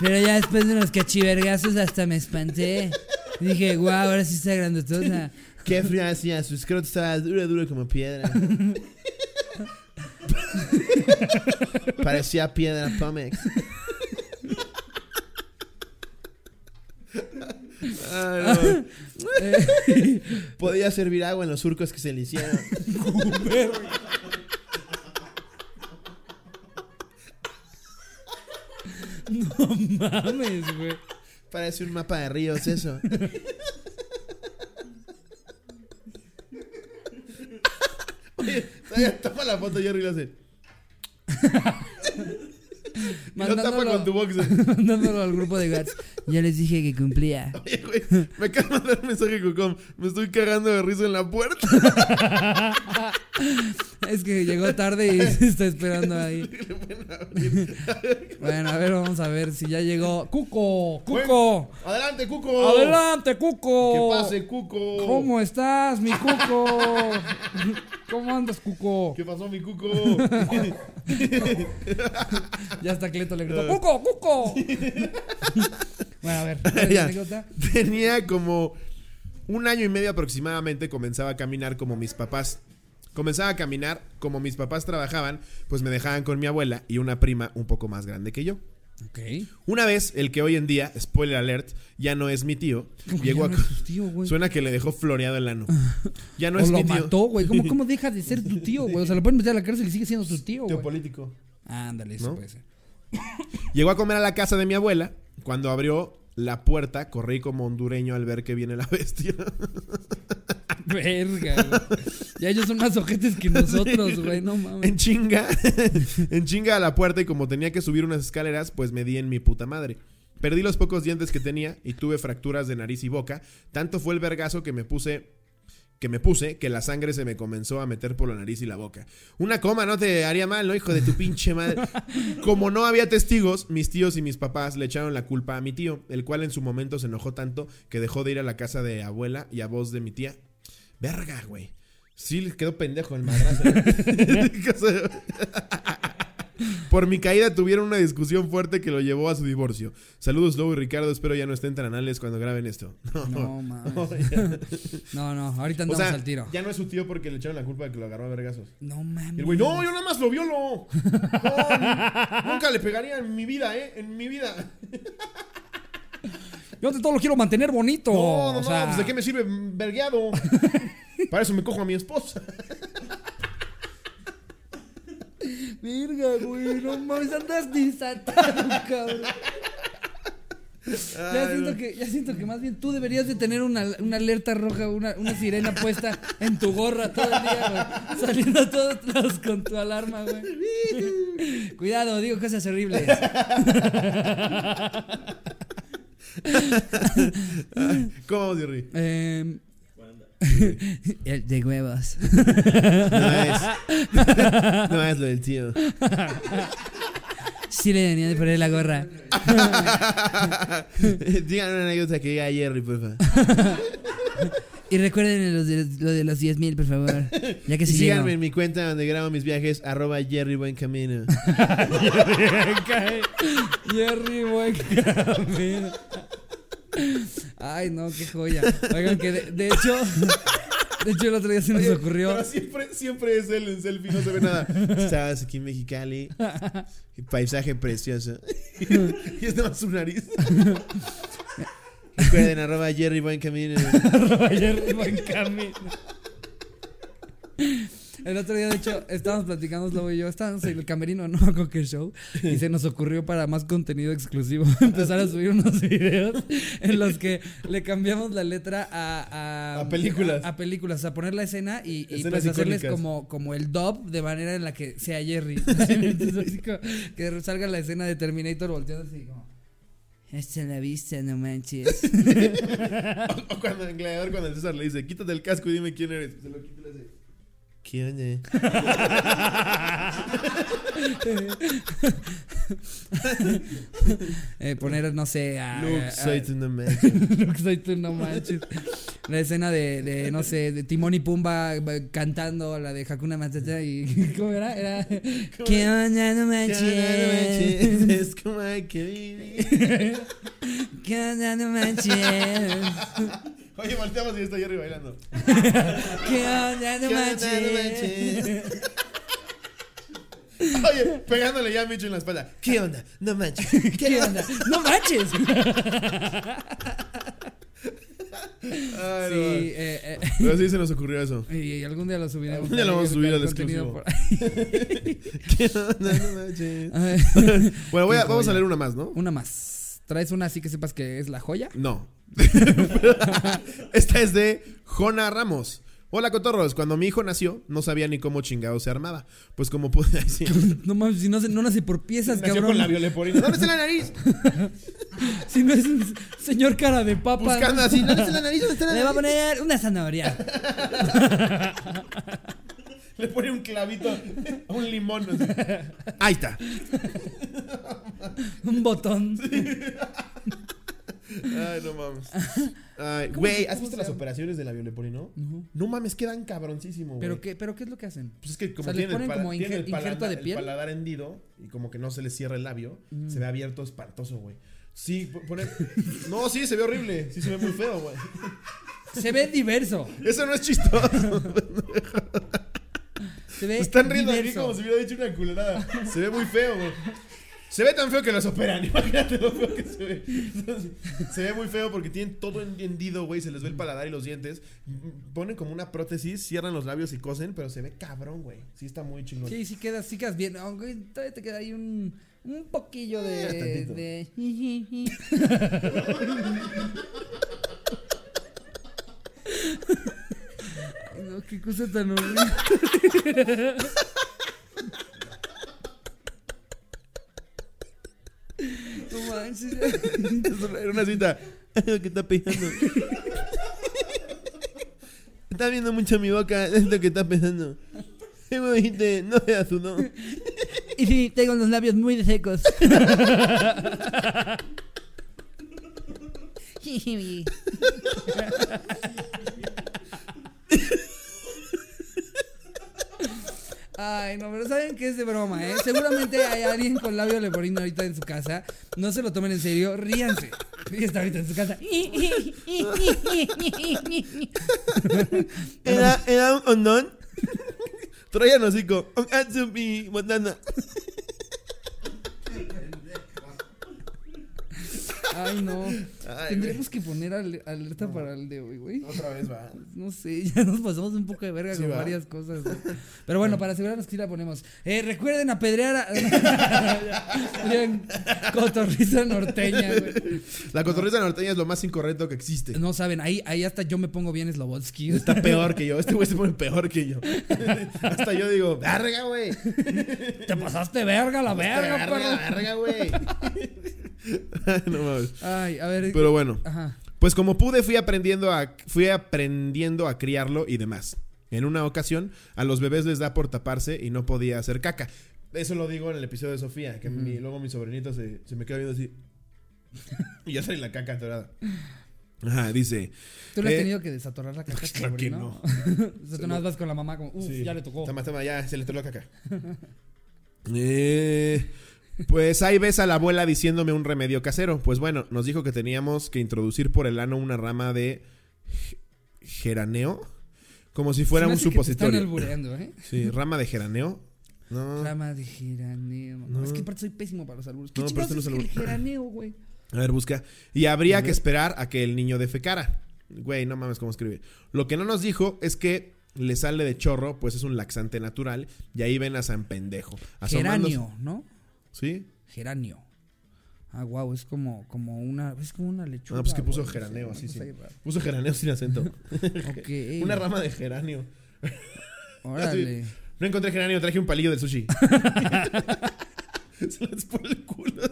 pero ya después de unos cachivergazos hasta me espanté. Dije, wow, ahora sí está grandotota. Qué frío hacía. Su escroto estaba duro, duro como piedra. Parecía piedra Pomex. Ay. Eh, Podía servir agua en los surcos que se le hicieron. no mames, güey. Parece un mapa de ríos eso. Oye, tapa la foto Jerry lo hace. Tapa Mandándolo- con tu boxer. Mandándolo al grupo de Gats. Ya les dije que cumplía. Oye, güey, me acaba de mandar un mensaje Cocom. Me estoy cagando de risa en la puerta. Es que llegó tarde y se está esperando ahí. Bueno, a ver, vamos a ver si ya llegó. ¡Cuco! ¡Cuco! Adelante, Cuco. ¡Adelante, Cuco! Que pase, Cuco. ¿Cómo estás, mi Cuco? ¿Cómo andas, Cuco? ¿Qué pasó, mi Cuco? Ya está Cleto le gritó. ¡Cuco, Cuco! bueno, a ver, ¿cuál es la Ya. anécdota? Tenía como un año y medio aproximadamente comenzaba a caminar como mis papás. Comenzaba a caminar como mis papás trabajaban, pues me dejaban con mi abuela y una prima un poco más grande que yo. Ok. Una vez, el que hoy en día, spoiler alert, ya no es mi tío, ¿Cómo llegó a... no tío? Suena que le dejó floreado el ano. Ya no o es lo mi tío. mató, güey. ¿Cómo, ¿Cómo deja de ser tu tío, güey? O sea, lo pueden meter a la cárcel y sigue siendo su tío, Tío político. Ándale, eso ¿No? puede ser. Llegó a comer a la casa de mi abuela. Cuando abrió la puerta, corrí como hondureño al ver que viene la bestia. Verga, güey. Ya ellos son más ojetes que nosotros, güey. No mames. En chinga, en chinga a la puerta y como tenía que subir unas escaleras, pues me di en mi puta madre. Perdí los pocos dientes que tenía y tuve fracturas de nariz y boca. Tanto fue el vergazo que me puse que me puse que la sangre se me comenzó a meter por la nariz y la boca. Una coma no te haría mal, ¿no? Hijo de tu pinche madre. Como no había testigos, mis tíos y mis papás le echaron la culpa a mi tío, el cual en su momento se enojó tanto que dejó de ir a la casa de abuela y a voz de mi tía. Verga, güey. Sí, quedó pendejo el madrazo. Por mi caída tuvieron una discusión fuerte que lo llevó a su divorcio. Saludos, Lobo y Ricardo. Espero ya no estén tan anales cuando graben esto. No, No mames. No. No, no, ahorita O andamos sea, al tiro. ya no es su tío porque le echaron la culpa de que lo agarró a vergazos. No mames. El güey, no, yo nada más lo violo. No, nunca le pegaría en mi vida, ¿eh? En mi vida. Yo ante todo lo quiero mantener bonito. No, no, o sea, no, pues de qué me sirve vergueado. Para eso me cojo a mi esposa. Verga, güey. No mames, andas desatado, cabrón. Ya siento, que, ya siento que más bien tú deberías de tener una, una alerta roja, una, una sirena puesta en tu gorra todo el día, güey. Saliendo a todos lados con tu alarma, güey. Cuidado, digo cosas horribles. ¿Cómo vamos, Jerry? Eh, el de huevos. No es. No es lo del tío. Sí le venía de poner la gorra. Díganme una anécdota que diga Jerry, por favor. Y recuerden lo de, lo de los 10 mil, por favor. Ya que Y síganme llego. en mi cuenta donde grabo mis viajes, arroba Jerry Buen Camino. Jerry, buen camino. Ay, no, qué joya. Oigan, que de, de hecho, de hecho el otro día se nos Oye, ocurrió. Pero siempre, siempre es él en selfie, no se ve nada. Estabas aquí en Mexicali. Paisaje precioso. y es más su nariz. Recuerden, arroba Jerry Buen Camino. Jerry, buen camino. El otro día, de hecho, estábamos platicando, Slobo y yo, estábamos en el camerino, no qué show, y se nos ocurrió para más contenido exclusivo empezar a subir unos videos en los que le cambiamos la letra a... A películas. A, a películas, a poner la escena y, y pues hacerles como, como el dub de manera en la que sea Jerry. Entonces, como que salga la escena de Terminator volteando así como... Esta la vista, no manches. O, o cuando en Gladiador, cuando el César le dice, quítate el casco y dime quién eres. Se lo quita y le hace. ¿Quién Eh, poner, no sé, a... Luke, a- soy tu nombre. Luke, soy tú, no manches. La escena de, de, no sé, de Timón y Pumba eh, cantando la de Hakuna Matata y... ¿Cómo era? Era... ¿Qué onda, no manches? Es como hay que vivir. ¿Qué onda, no manches? Oye, volteamos y está Jerry bailando. ¿Qué onda, no ¿Qué onda, no manches? Oye, pegándole ya a Micho en la espalda. ¿Qué onda? No manches. ¿Qué onda? ¡No manches! Ay, Sí, no. eh, eh, Pero sí se nos ocurrió eso. y, y algún día lo subiremos. Algún día lo vamos a subir al exclusivo. por. ¿Qué onda? No manches. Bueno, voy a- vamos a leer una más, ¿no? Una más. ¿Traes una así que sepas que es la joya? No. Esta es de Jona Ramos. Hola, cotorros. Cuando mi hijo nació, no sabía ni cómo chingado se armaba. Pues como pude decir. No mames, si no, se- no nace por piezas, Nació cabrón. con la violeporina. ¿Dónde está la nariz? Si no es un señor cara de papa. Buscando ¿no? así. ¿Dónde está la nariz? ¿Dónde está la Le va a nariz? poner una zanahoria. Le pone un clavito a un limón. así. Ahí está. un botón. Ay, no mames. Ay, güey, ¿has visto las operaciones de la violeporino? No. No mames, quedan cabroncísimo, güey. ¿Pero qué, ¿Pero qué es lo que hacen? Pues es que como O sea, tienen, el, ponen pala- como tienen el injer- injerto paladar, de el piel. paladar hendido y como que no se les cierra el labio, se ve abierto espantoso, güey. Sí, po- poner... No, sí, se ve horrible. Sí, se ve muy feo, güey. Se ve diverso. Eso no es chistoso. Se ve Se están riendo diverso. como si hubiera dicho una culerada. Se ve muy feo, güey. Se ve tan feo que los operan. Imagínate lo feo que se ve. Entonces, se ve muy feo porque tienen todo hendido, güey. Se les ve el paladar y los dientes. Ponen como una prótesis, cierran los labios y cosen, pero se ve cabrón, güey. Sí, está muy chingón. Sí, sí quedas, sí quedas bien. Aunque todavía te queda ahí un, un poquillo de. Eh, de... No, qué cosa tan horrible. No manches. Era una cita. Lo que está pegando. Está viendo mucho mi boca. Es lo que está pensando. Y me dijiste, no seas tú, no. Y sí, tengo los labios muy secos. Ay, no, pero saben que es de broma, ¿eh? Seguramente hay alguien con labio leporino ahorita en su casa. No se lo tomen en serio, ríanse. Y está ahorita en su casa. Era, era un ondón. Troyan hocico. Un atsupi botana. Ay, no. Ay, Tendremos que poner ale- alerta para el de hoy, güey. Otra vez va. No sé, ya nos pasamos un poco de verga Sí, con va. varias cosas. güey. Pero bueno, para asegurarnos que sí la ponemos. Eh, recuerden apedrear a. Bien, cotorriza norteña, güey. La cotorriza norteña es lo más incorrecto que existe. No saben, ahí, ahí hasta yo me pongo bien Slobodsky. Está peor que yo. Este güey se pone peor que yo. Hasta yo digo, verga, güey. Te pasaste verga, la verga, verga, perro. verga, güey. No mames. Ay, a ver. Pero bueno. Ajá. Pues como pude fui aprendiendo a fui aprendiendo a criarlo y demás. En una ocasión a los bebés les da por taparse y no podía hacer caca. Eso lo digo en el episodio de Sofía, que mi- luego mi sobrinito se, se me queda viendo así. y ya trae la caca atorada. Ajá, dice. ¿Tú le has Eh, tenido que desatorar la caca? claro que no. o sea, tú nada más vas con la mamá como, uff, sí, ya le tocó. Toma, toma, ya se le atoró la caca. Eh, pues ahí ves a la abuela diciéndome un remedio casero. Pues bueno, nos dijo que teníamos que introducir por el ano una rama de ge- geraneo. Como si fuera un te supositorio. Están albureando, ¿eh? Sí, rama de geraneo. No. Rama de geraneo. No, es que aparte soy pésimo para los albures. ¿Qué No, pero este no es el albur. geraneo, güey? A ver, busca. Y habría que esperar a que el niño defecara. Güey, no mames cómo escribe. Lo que no nos dijo es que le sale de chorro, pues es un laxante natural. Y ahí ven a San Pendejo. Geranio, ¿no? ¿Sí? Geranio. Ah, wow, es como, como una, es como una lechuga. Ah, pues que puso güey, geraneo, no sí. Puso geraneo sin acento. Ok. Una rama de geranio. Órale. No encontré geranio, traje un palillo del sushi. Se les pone el culo.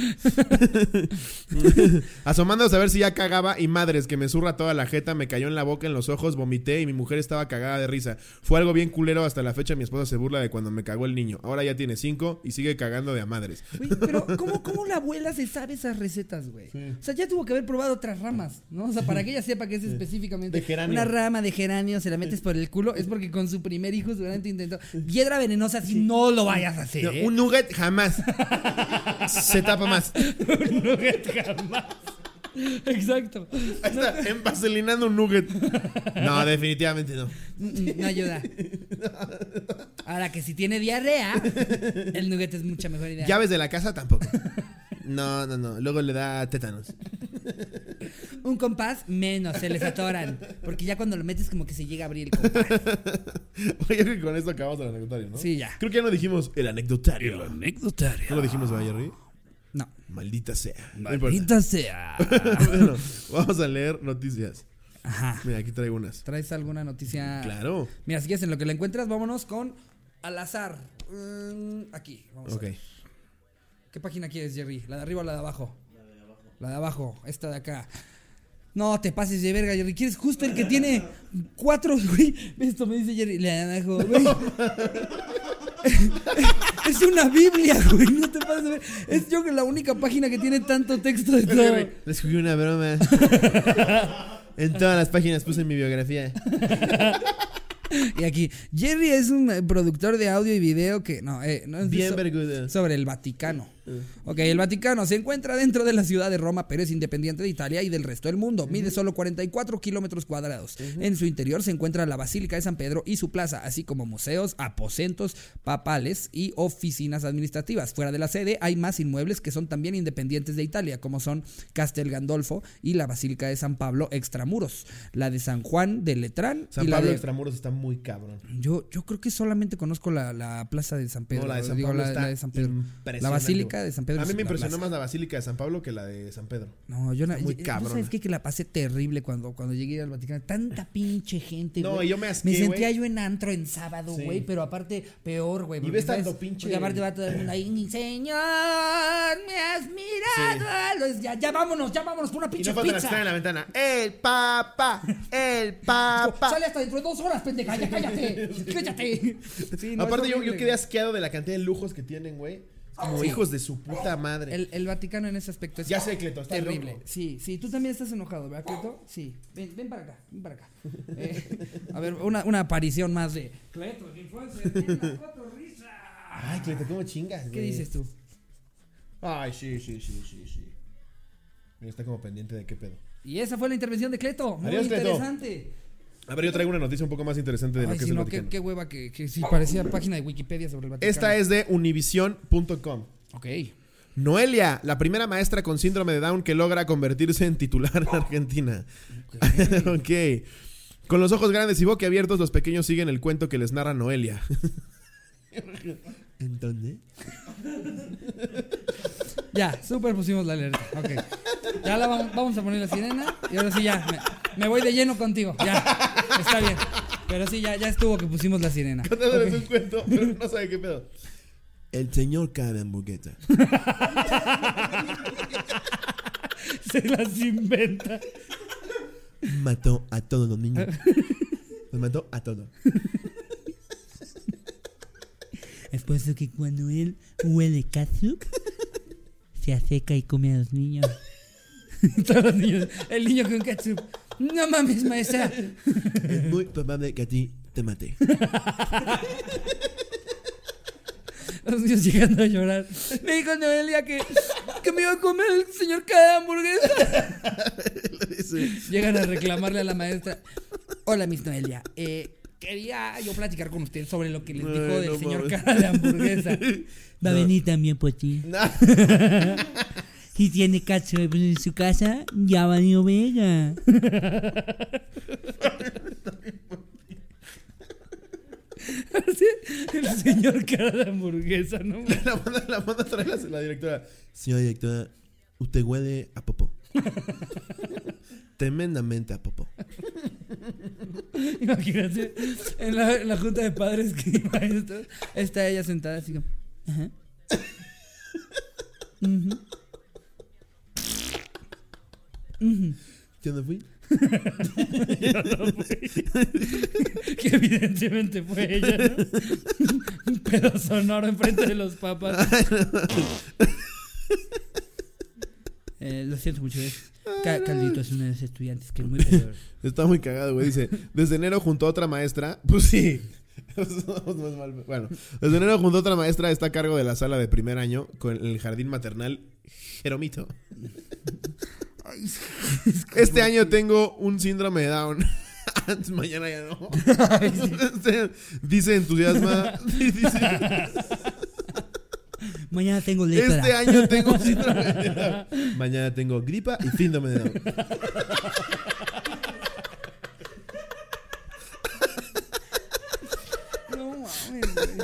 Asomándose a ver si ya cagaba y madres que me zurra toda la jeta, me cayó en la boca, en los ojos, vomité y mi mujer estaba cagada de risa. Fue algo bien culero hasta la fecha, mi esposa se burla de cuando me cagó el niño. Ahora ya tiene cinco y sigue cagando de a madres. Güey, pero ¿cómo, ¿cómo la abuela se sabe esas recetas, güey? O sea, ya tuvo que haber probado otras ramas, ¿no? O sea, para que ella sepa que es específicamente De geranio. una rama de geranio, se la metes por el culo, es porque con su primer hijo seguramente intentó. Piedra venenosa, si no lo vayas a hacer. No, ¿eh? un nugget jamás. Se tapa más. Un nugget jamás. Exacto. Ahí está, envaselinando un nugget. No, definitivamente no. No ayuda. Ahora que si tiene diarrea, el nugget es mucha mejor idea. Llaves de la casa tampoco. No, no, no. Luego le da tétanos. Un compás, menos, se les atoran. Porque ya cuando lo metes, como que se llega a abrir el compás. Oye, yo creo que con esto acabamos el anecdotario, ¿no? Sí, ya. Creo que ya no dijimos el anecdotario. anecdotario. ¿No lo dijimos, ¿verdad, Jerry? No. Maldita sea. No. Maldita sea. bueno, vamos a leer noticias. Ajá. Mira, aquí traigo unas. ¿Traes alguna noticia? Claro. Mira, si quieres en lo que la encuentras, vámonos con al azar. Mm, aquí. Vamos a Ok. ver. ¿Qué página quieres, Jerry? ¿La de arriba o la de abajo? La de abajo. Esta de acá. No te pases de verga, Jerry. ¿Quieres justo el que tiene cuatro, güey? Esto me dice Jerry. La de abajo, güey. Es una Biblia, güey. No te pases de ver. Es yo que la única página que tiene tanto texto de todo. Les jugué una broma. en todas las páginas puse mi biografía. Y aquí, Jerry es un productor de audio y video que no, eh, no es Bien vergudo. sobre el Vaticano. Ok, el Vaticano se encuentra dentro de la ciudad de Roma, pero es independiente de Italia y del resto del mundo. Mide solo 44 kilómetros cuadrados. En su interior se encuentra la Basílica de San Pedro y su plaza, así como museos, aposentos papales y oficinas administrativas. Fuera de la sede hay más inmuebles que son también independientes de Italia, como son Castel Gandolfo y la Basílica de San Pablo extramuros, la de San Juan de Letrán San y la Pablo de Extramuros está muy cabrón. yo, yo creo que solamente conozco la, la plaza de San Pedro. No, la de San digo, Pablo la, está la de San Pedro. La basílica de San Pedro. A mí me la impresionó más la Basílica de San Pablo que la de San Pedro. No, yo no. Está muy cabrón. ¿Sabes qué? Que la pasé terrible cuando, cuando llegué al Vaticano. Tanta pinche gente, No, güey. yo me asqué, Me sentía yo en antro en sábado, Sí. güey. Pero aparte, peor, güey. Y ves tanto pinche- Porque aparte va todo el mundo ahí. Señor, me has mirado. los-". Ya, ya vámonos, ya vámonos por una Y pinche no la que pizza. en la ventana. El papá, el papá. Sale hasta dentro de dos horas, pendeja. Ya cállate. cállate. Sí, no, Aparte, yo, yo quedé asqueado de la cantidad de lujos que tienen, güey. Como Sí. hijos de su puta madre. El, el Vaticano en ese aspecto es Ya sé, Cleto, está terrible. loco. Sí, sí, tú también estás enojado, ¿verdad, Cleto? Sí. Ven, ven para acá, ven para acá. Eh, a ver, una, una aparición más de Cleto, tiene las cuatro risas. Ay, Cleto, ¿cómo chingas, ¿Qué dices tú? Ay, sí, sí, sí, sí, sí. Mira, está como pendiente de qué pedo. Y esa fue la intervención de Cleto. Muy Adiós, Cleto. A ver, yo traigo una noticia un poco más interesante de lo que si es el no, Vaticano. qué hueva que, que sí parecía página de Wikipedia sobre el Vaticano. Esta es de univision.com. Ok. Noelia, la primera maestra con síndrome de Down que logra convertirse en titular en Argentina. ok. Con los ojos grandes y boquiabiertos, los pequeños siguen el cuento que les narra Noelia. ¿En dónde? Ya, super pusimos la alerta. Ok. Ya la vamos, vamos a poner la sirena. Y ahora sí ya. Me, me voy de lleno contigo. Ya. Está bien. Pero sí, ya, ya estuvo que pusimos la sirena. Contándoles Ok. un cuento, pero no sabe qué pedo. El señor cabe hamburguesa. Se las inventa. Mató a todos los niños. Los mató a todos. Es por eso que cuando él huele ketchup, se acerca y come a los niños. Todos los niños. El niño con ketchup. No mames, maestra. Es muy probable que a ti te maté. Los niños llegando a llorar. Me dijo Noelia que, que me iba a comer el señor cada hamburguesa. Llegan a reclamarle a la maestra. Hola, Miss Noelia. Eh, quería yo platicar con usted sobre lo que les dijo Ay, del no señor mames. cara de hamburguesa. Va a No. venir también por ti. No. Si tiene ketchup en su casa, ya valió vega. Así, el señor cara de hamburguesa, ¿no? La manda, la manda a traer la, la directora. Señora directora, usted huele a popó. Tremendamente a popó. Imagínate, en la, en la junta de padres que iba esto, está ella sentada así como. Ajá. Ujú. ¿Yo no fui? Que evidentemente fue ella, ¿no? Un pedo sonoro enfrente de los papas. Eh, lo siento mucho, es Ca- Caldito es uno de los estudiantes que es muy peor. Está muy cagado, güey. Dice, desde enero junto a otra maestra. Pues sí. Eso no es mal, Bueno, desde enero junto a otra maestra está a cargo de la sala de primer año con el jardín maternal Jeromito. Este año tengo un síndrome de Down. Antes, mañana ya no. Dice entusiasma. Dice, Mañana tengo lepra. este año tengo síndrome de Down. Mañana tengo gripa y síndrome de Down. No mames, güey.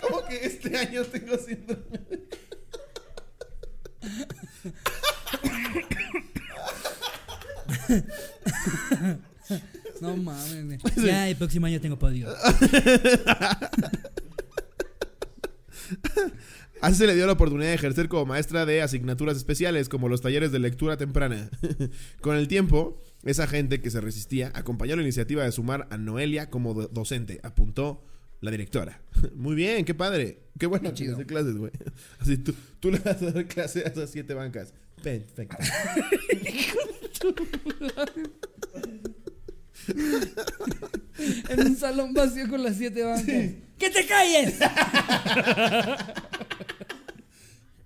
¿Cómo que este año tengo síndrome de No mames, güey. Ya el próximo año tengo podio. Así se le dio la oportunidad de ejercer como maestra de asignaturas especiales, como los talleres de lectura temprana. Con el tiempo, esa gente que se resistía acompañó la iniciativa de sumar a Noelia como do- docente, apuntó la directora. Muy bien, qué padre. Qué bueno Qué chido. hacer clases, güey. Así tú, tú le vas a dar clase a esas siete bancas. Perfecto. En un salón vacío con las siete bancas. ¡Que te calles!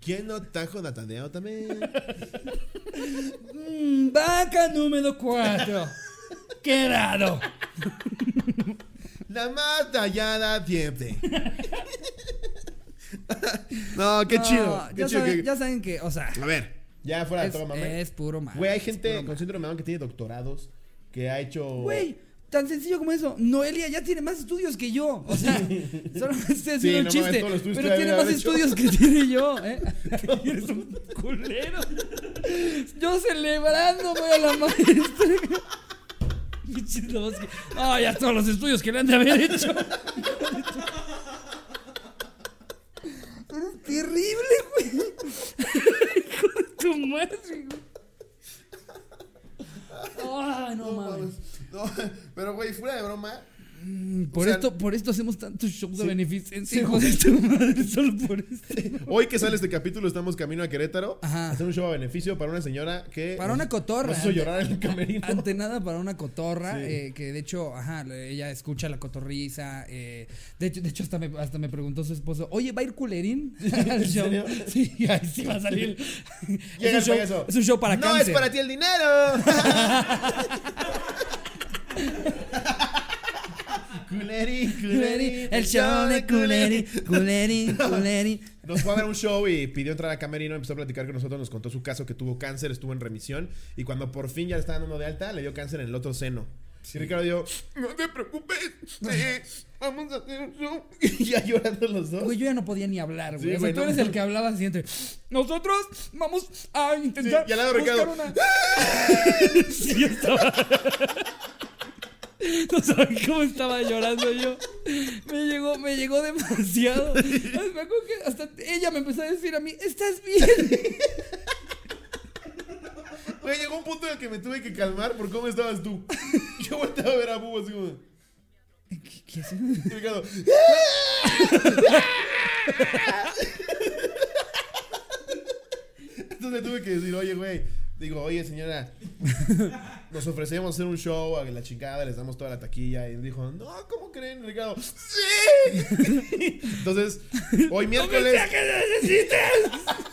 ¿Quién no tajo Nataneo también? Mm, banca número 4. Quedado. La más tallada siempre. no, qué No, chido. Qué ya, chido saben, que- ya saben que, o sea, A ver, ya fuera de es, todo mame. es puro mal. Güey, hay gente con síndrome de Down que tiene doctorados, que ha hecho... Güey, tan sencillo como eso. Noelia ya tiene más estudios que yo. O sea, solamente estoy Sí, haciendo un no chiste. pero tiene más estudios que tiene yo, ¿eh? Eres un culero. Yo celebrando, voy a la maestra. Que- No, ya todos los estudios que le han de haber hecho. Eres terrible, güey. De tu madre, güey. Ay, no, No, mames. mames. No, pero güey, fuera de broma, Por, O sea, esto, por esto hacemos tantos shows de beneficencia, Sí, hijo de tu madre, solo por esto. hoy que sale este capítulo estamos camino a Querétaro Ajá. hacer un show a beneficio para una señora que... Para una cotorra. Nos hizo ante- llorar en el camerino. Ante nada para una cotorra, Sí. eh, que de hecho, ajá, ella escucha la cotorriza. eh, de hecho, de hecho hasta, me, hasta me preguntó su esposo, oye, ¿va a ir culerín? al show? serio? Sí, ahí sí va a salir. Llega es, el un show, es un show para no cáncer. es para ti el dinero. Culeri, culeri. El show de culeri, culeri, culeri. Nos fue a ver un show y pidió entrar a Camerino, empezó a platicar con nosotros, nos contó su caso que tuvo cáncer, estuvo en remisión y cuando por fin ya le estaban dando de alta, le dio cáncer en el otro seno. Y Ricardo dijo, no te preocupes, eh, vamos a hacer un show. Y ya llorando los dos. Güey, yo ya no podía ni hablar, güey. Sí, O sea, tú eres el que hablaba así entre. Nosotros vamos a intentar. Sí, y al lado buscar Ricardo. una- sí, yo estaba. No saben cómo estaba llorando yo. Me llegó, me llegó demasiado. Me acuerdo que hasta ella me empezó a decir a mí, ¿estás bien? Güey, llegó un punto en el que me tuve que calmar por cómo estabas tú. Yo volteaba a ver a Bubo así como... ¿Qué, qué es? y Ricardo, Entonces tuve que decir, oye, güey. Digo, oye, señora, nos ofrecemos hacer un show a la chingada, les damos toda la taquilla. Y dijo, no, ¿cómo creen, Ricardo? ¡Sí! Entonces, hoy miércoles. que necesites! Vamos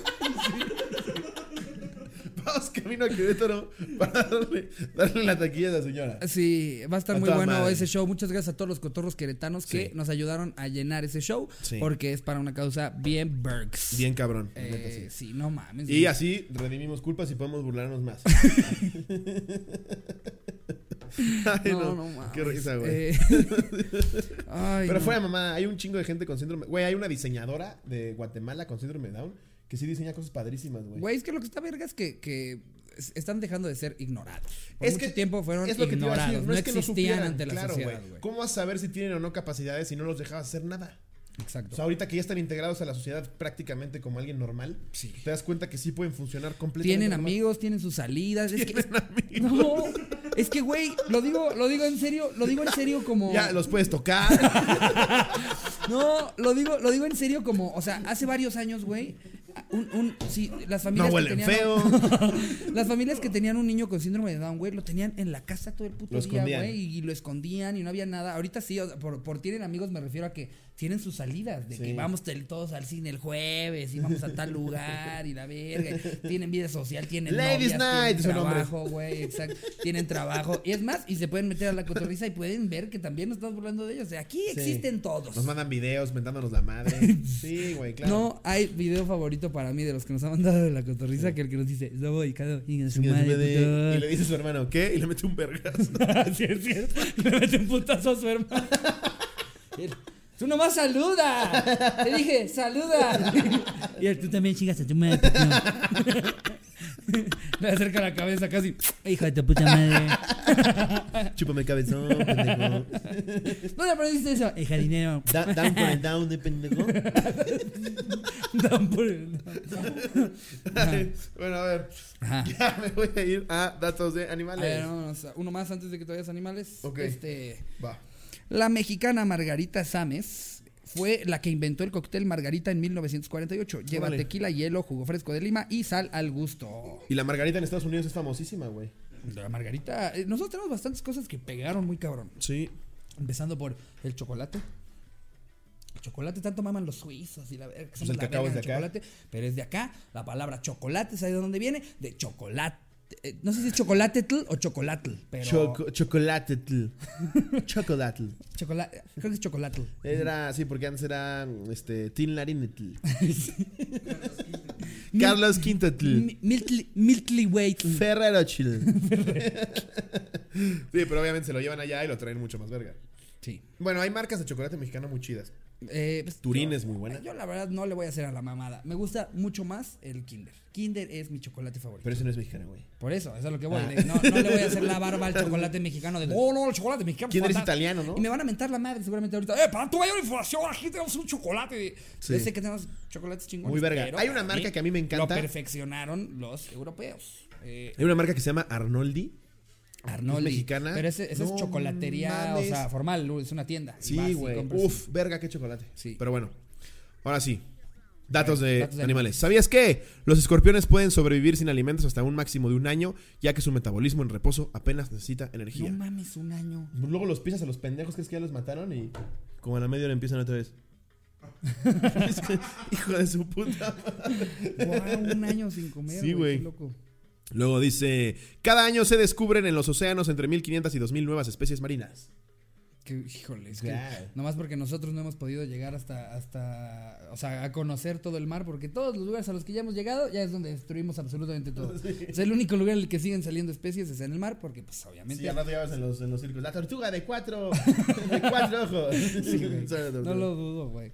camino a Querétaro para darle, darle la taquilla a la señora. Sí, va a estar A muy bueno madre. ese show. Muchas gracias a todos los cotorros queretanos que nos ayudaron a llenar ese show. Sí. Porque es para una causa bien Bergs. Bien cabrón. Eh, neta, sí. sí. no mames. Y así redimimos culpas y podemos burlarnos más. Ay, No, no, no, mames. Qué risa, güey. Eh, Ay, Pero no. fuera mamá, hay un chingo de gente con síndrome. Güey, hay una diseñadora de Guatemala con síndrome Down que sí diseña cosas padrísimas, güey. Güey, es que lo que está verga es que, que están dejando de ser ignorados. Por Es mucho que tiempo fueron es lo que ignorados. decir, no, es que existían ante la claro, sociedad, güey. ¿Cómo vas a saber si tienen o no capacidades si no los dejas hacer nada? Exacto. O sea, ahorita que ya están integrados a la sociedad prácticamente como alguien normal, Sí. te das cuenta que sí pueden funcionar completamente. Tienen normal. amigos, tienen sus salidas. Es que, Tienen amigos. no, es que, güey, lo digo, lo digo en serio, lo digo en serio como. Ya los puedes tocar. No, lo digo, lo digo en serio como, o sea, hace varios años, güey. Un, un, sí, las familias no que huelen tenían, feo. Las familias que tenían un niño con síndrome de Down, güey, lo tenían en la casa todo el puto Lo día, güey, y, lo escondían y no había nada. Ahorita sí, por, por tienen amigos me refiero a que tienen sus salidas, de Sí. que vamos todos al cine el jueves y vamos a tal lugar y la verga. Tienen vida social, tienen Ladies novias, night, tienen trabajo, güey, exacto. Tienen trabajo. Y es más, y se pueden meter a la cotorriza y pueden ver que también nos estamos burlando de ellos. O sea, aquí Sí. existen todos. Nos mandan videos mentándonos la madre. Sí, güey, claro. No hay video favorito para mí de los que nos ha mandado de la cotorriza que el que nos dice, no voy, cada y su Y madre, le puto". dice a su hermano, ¿qué? Y le mete un vergazo. Así es cierto. Y le mete un putazo a su hermano. Tú nomás saluda. Te dije, saluda. Y él, tú también chingas a tu madre. Le acerca la cabeza casi. Hijo de tu puta madre. Chúpame el cabezón, pendejo. ¿Dónde aprendiste eso? El jardinero. Da- down por el down de pendejo. Dan por el- bueno, a ver. Ajá. Ya me voy a ir a datos de A animales. ver, vámonos. Uno más antes de que te vayas a animales. Ok. Este. Va. La mexicana Margarita Sames fue la que inventó el cóctel Margarita en 1948. Lleva Órale. tequila, hielo, jugo fresco de lima y sal al gusto. Y la margarita en Estados Unidos es famosísima, güey. La Margarita, eh, nosotros tenemos bastantes cosas que pegaron muy cabrón. Sí. Empezando por el chocolate. El chocolate tanto maman los suizos y la verga, somos el la cacao verga es de acá. chocolate, pero es de acá. La palabra chocolate, ¿sabes de dónde viene? De chocolate. Eh, no sé si es chocolatetl o chocolatl, pero Choco chocolatl. chocolatl. chocolate, creo que es chocolatl. Era, sí, porque antes era este, Tin Larinetl. Carlos Quintetl. Mi- Miltly, Miltly Weight. Ferrero Chill. sí, pero obviamente se lo llevan allá y lo traen mucho más verga. Sí. Bueno, hay marcas de chocolate mexicano muy chidas. Eh, pues, Turín yo- es muy buena. Yo la verdad no le voy a hacer a la mamada. Me gusta mucho más el Kinder. Kinder es mi chocolate favorito. Pero ese no es mexicano, güey. Por eso, eso es lo que voy. Ah. No, no le voy a hacer la barba al chocolate mexicano de, oh, no, el chocolate mexicano. ¿Quién eres fantástico". italiano, no? Y me van a mentar la madre seguramente ahorita. Eh, para tu mayor información, aquí tenemos un chocolate. Sí. Yo sé que tenemos chocolates chingones. Muy verga. Hay una marca que a mí me encanta. Lo perfeccionaron los europeos. Eh, Hay una marca que se llama Arnoldi. Arnoldi. ¿Es mexicana? Pero ese No es chocolatería, mames. o sea, formal, es una tienda. Sí, güey. Uf, verga, qué chocolate. Sí. Pero bueno, ahora sí. Datos de, Datos de animales. ¿Sabías que los escorpiones pueden sobrevivir sin alimentos hasta un máximo de un año, ya que su metabolismo en reposo apenas necesita energía? No mames, un año. Luego los pisas a los pendejos que es que ya los mataron y como a la media hora empiezan otra vez. Hijo de su puta madre. Wow, un año sin comer. Sí, güey. loco. Luego dice, cada año se descubren en los océanos entre 1500 y 2000 nuevas especies marinas. Que, híjole, es que nomás porque nosotros no hemos podido llegar hasta, hasta, o sea, a conocer todo el mar, porque todos los lugares a los que ya hemos llegado ya es donde destruimos absolutamente todo. Sea, el único lugar en el que siguen saliendo especies es en el mar, porque pues obviamente Sí, al rato ya vas en los, en los círculos. La tortuga de cuatro, de cuatro ojos. Sí, no lo dudo, güey.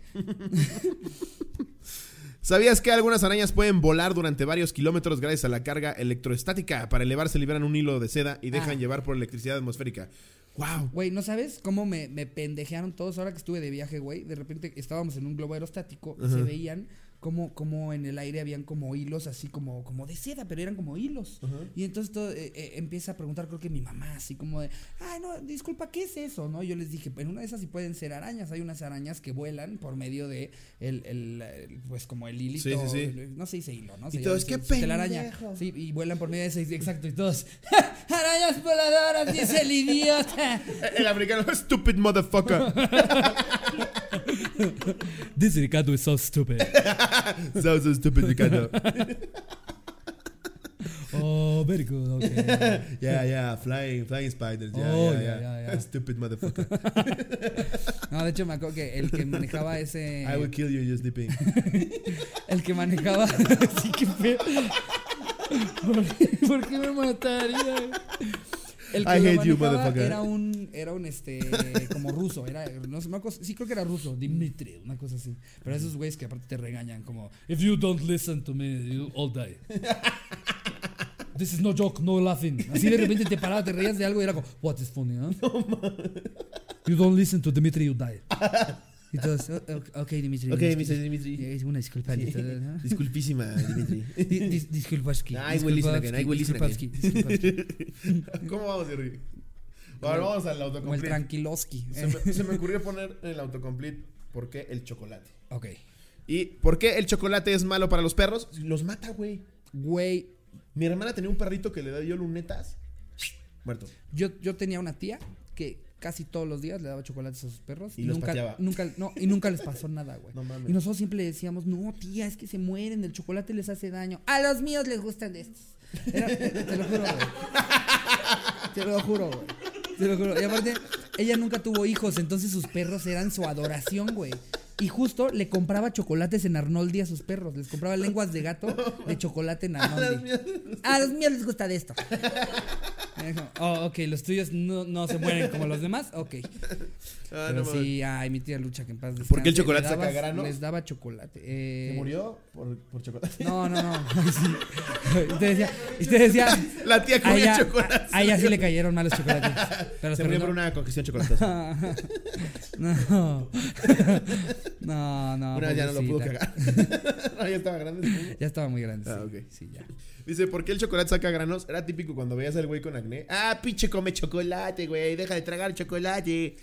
¿Sabías que algunas arañas pueden volar durante varios kilómetros gracias a la carga electroestática? Para elevarse liberan un hilo de seda y dejan Ah. llevar por electricidad atmosférica. ¡Wow! Güey, ¿no sabes cómo me, me pendejearon todos ahora que estuve de viaje, güey? De repente estábamos en un globo aerostático y se veían como, como en el aire habían como hilos así como, como de seda, pero eran como hilos. Y entonces todo, eh, eh, empieza a preguntar, creo que mi mamá, así como de, ay, no, disculpa, ¿qué es eso? ¿No? Yo les dije, en una de esas sí pueden ser arañas. Hay unas arañas que vuelan por medio de el, el, el, pues como el hilito. Sí, sí, sí. No se dice hilo, ¿no? Se Y todos, ¡qué telaraña. Sí, y vuelan por medio de ese, exacto, y todos, arañas voladoras, dice el idiota. El americano, stupid motherfucker. This Ricardo is so stupid. so, so stupid, Ricardo. Oh, very good, okay. Yeah, yeah, flying, flying spiders. Yeah, Oh, yeah, yeah, yeah, yeah. Stupid motherfucker. No, de hecho me acuerdo que el que manejaba ese... I will kill you, you're sleeping. El que manejaba... sí, feo. ¿Por qué, por qué me mataría? El I que lo hate you, motherfucker. era un, era un, este, como ruso, era, no sé, una cosa- sí creo que era ruso, Dimitri, una cosa así. Pero esos güeyes que aparte te regañan como, if you don't listen to me, you all die. This is no joke, no laughing. Así de repente te paraba, te reías de algo y era como, what is funny, huh? You don't listen to Dimitri, you die. Y todos, "Oh, oh, ok, Dimitri. Ok, Dimitri. Dimitri. Es una disculpa. Sí. ¿no? Disculpísima, Dimitri. Di- dis- Disculpaski. I will listen again, I will listen again. disculpavski, disculpavski. ¿Cómo vamos, Jerry? Ahora vamos al Como el autocomplete. tranquiloski. Se me, se me ocurrió poner en el autocomplete ¿por qué el chocolate? Ok. ¿Y por qué el chocolate es malo para los perros? Los mata, güey. Güey, Mi hermana tenía un perrito que le dio lunetas. Muerto. yo, yo tenía una tía que casi todos los días le daba chocolates a sus perros Y los nunca, pateaba. nunca, no, y nunca les pasó nada, güey. No mames. y nosotros siempre le decíamos, no, tía, es que se mueren, el chocolate les hace daño. A los míos les gustan de estos. Era- te lo juro, güey. Te lo juro, güey. Te lo juro. Y aparte, ella nunca tuvo hijos, entonces sus perros eran su adoración, güey. Y justo le compraba chocolates en Arnoldi a sus perros. Les compraba lenguas de gato de chocolate en Arnoldi. A los míos les gusta de esto. Oh, ok, los tuyos no, no se mueren como los demás. Ok. Ah, Pero no mames. sí, ay, mi tía Lucha, que en paz ¿Por qué el descanse, chocolate saca granos? Les daba chocolate. Eh, ¿Se murió por, por chocolate? No, no, no. Sí. Te decía, te decía La tía a comía ella, chocolate. a ella sí le cayeron mal los chocolates. Pero Se pero murió no. por una congestión chocolatosa. No. No, no. una vez ya no lo pudo cagar. no, ya estaba grande. Ya estaba muy grande. Ah, sí. ok. Sí, ya. Dice, ¿por qué el chocolate saca granos? Era típico cuando veías al güey con acné. Ah, pinche come chocolate, güey. Deja de tragar chocolate.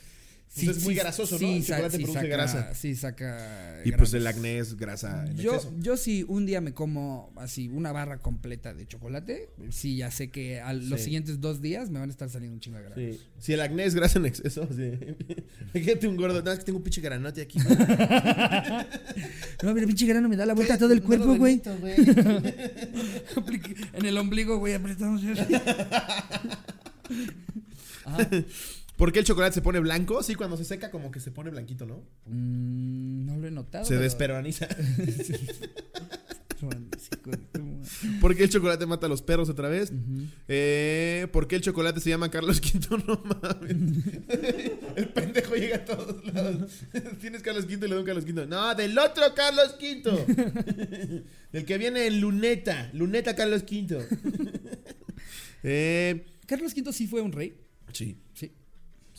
Sí, es muy sí, grasoso, sí, ¿no? El sa- chocolate sí produce saca- grasa. Sí, saca. Y pues el acné es grasa en Yo, exceso. yo si un día me como así una barra completa de chocolate, sí ya sé que a los Sí. siguientes dos días me van a estar saliendo un chingo de granos. Sí. Si el acné es grasa en exceso, sí. Fíjate un gordo. No, es que tengo un pinche granote aquí. No, mira, pinche grano me da la vuelta a todo el cuerpo, güey. en el ombligo, güey, apretamos. Ajá. ¿Por qué el chocolate se pone blanco? Sí, cuando se seca como que se pone blanquito, ¿no? Mm, no lo he notado. Se pero- desperoniza. ¿Por qué el chocolate mata a los perros otra vez? Eh, ¿Por qué el chocolate se llama Carlos V? No mames. El pendejo llega a todos lados. Tienes Carlos V y le doy un Carlos V. No, del otro Carlos V. Del que viene en Luneta. Luneta Carlos V. Eh, Carlos V sí fue un rey. sí. Sí.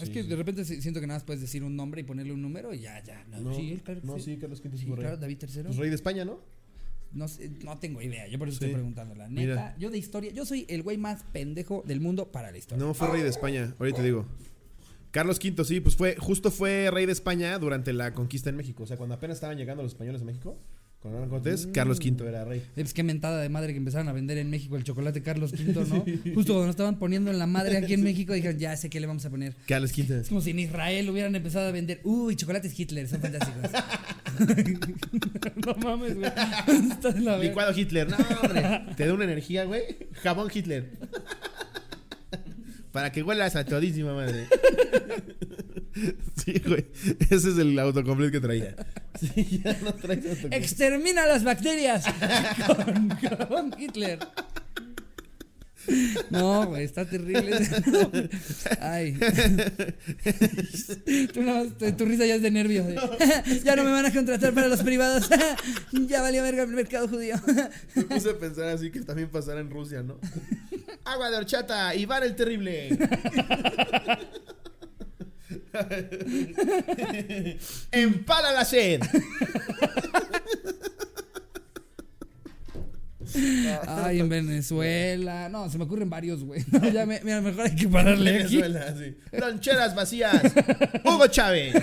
Es que sí. de repente si- siento que nada más puedes decir un nombre y ponerle un número y ya, ya. No, No, sí, él, claro que no, sí. Carlos rey. claro, David III. Pues rey de España, ¿no? No, sé, no tengo idea, yo por eso estoy preguntando. La neta, Mira. yo de historia, yo soy el güey más pendejo del mundo para la historia. No, fue rey de España. Ahorita te digo. Carlos V, sí, pues fue, justo fue rey de España durante la conquista en México. O sea, cuando apenas estaban llegando los españoles a México, con Hernán Cortés, Mm. Carlos V era rey. Es que mentada de madre que empezaron a vender en México el chocolate Carlos V, ¿no? Justo cuando nos estaban poniendo en la madre aquí en México, dijeron, ya sé qué le vamos a poner. Carlos V. Es como si en Israel hubieran empezado a vender, uy, chocolates Hitler, son fantásticos. no mames, güey. Licuado Hitler. No, hombre. Te da una energía, güey. Jabón Hitler. Para que huelas a todísima madre. Sí, güey. Ese es el autocomplete que traía. Sí, ya no traes autocomplete. Extermina las bacterias con, con Hitler. No, güey, está terrible. No, Ay. Tú tu, tu risa ya es de nervios. ya no me van a contratar para los privados. ya valió verga el mercado judío. Me puse a pensar así que también pasara en Rusia, ¿no? Agua de horchata, Iván el Terrible. Empala la sed. Ay, en Venezuela. No, se me ocurren varios, güey. No, ya me, mira, mejor hay que pararle aquí. Venezuela, sí. Loncheras vacías. Hugo Chávez.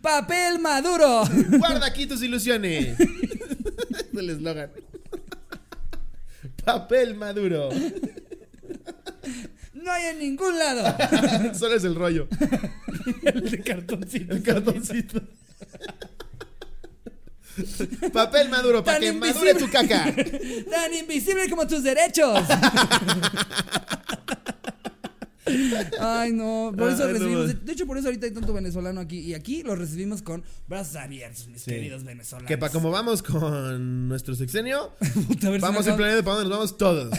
¡Papel maduro! Guarda aquí tus ilusiones. Es el eslogan. Papel maduro. No hay en ningún lado. Solo es el rollo. El de cartoncito. El cartoncito. Papel maduro para que madure tu caca. Tan invisible como tus derechos. Ay, no. Por eso Ay, no, recibimos. de hecho, por eso ahorita hay tanto venezolano aquí. Y aquí los recibimos con brazos abiertos, mis Sí. queridos venezolanos. Que para como vamos con nuestro sexenio, Puta, si vamos me en planeta para dónde nos vamos todos.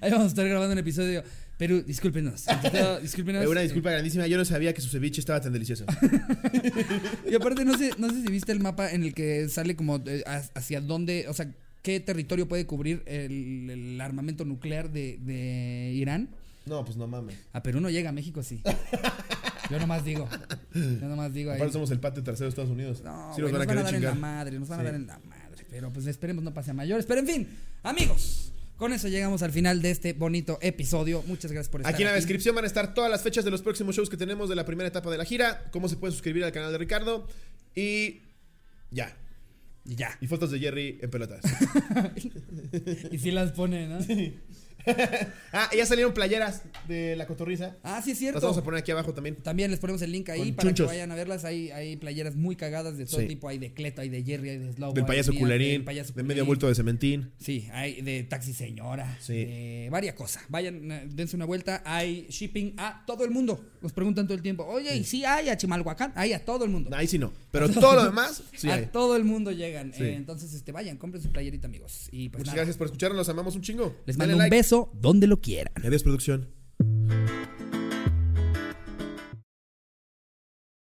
Ahí vamos a estar grabando un episodio. Pero discúlpenos. discúlpenos. Eh, Una Eh, disculpa grandísima, yo no sabía que su ceviche estaba tan delicioso. Y aparte, no sé, no sé si viste el mapa en el que sale como eh, ha- hacia dónde, o sea, qué territorio puede cubrir el, el armamento nuclear de, de Irán. No, pues no mames. A Perú no llega, a México sí. Yo nomás digo. Yo nomás digo ahí. Aparte somos el patio trasero de Estados Unidos. No, sí nos van a nos van a dar en la madre, nos van a dar en la madre. Pero pues esperemos no pase a mayores. Pero en fin, amigos, con eso llegamos al final de este bonito episodio. Muchas gracias por estar Aquí en la descripción van a estar todas las fechas de los próximos shows que tenemos de la primera etapa de la gira, cómo se puede suscribir al canal de Ricardo y ya. Y ya. Y fotos de Jerry en pelotas. Y si las pone, ¿no? ah, ya salieron playeras de la cotorriza. Ah, sí es Las cierto. vamos a poner aquí abajo también. También les ponemos el link ahí Con para chunchos. que vayan a verlas. Hay, hay playeras muy cagadas de todo Sí. tipo. Hay de Cleto, hay de Jerry, hay de Slow. Del payaso culerín, de medio bulto de cementín. Sí, hay de taxi señora. Sí. De varias cosas. Vayan, eh, dense una vuelta. Hay shipping a todo el mundo. Nos preguntan todo el tiempo. Oye, ¿y sí hay a Chimalhuacán? Hay a todo el mundo. Ahí sí no. Pero todo lo demás, sí a hay. todo el mundo llegan. Sí. Eh, entonces, este, vayan, compren su playerita, amigos. Y pues Muchas nada, gracias por escucharnos, los amamos un chingo. les mando un like. beso donde lo quieran. Adiós, producción.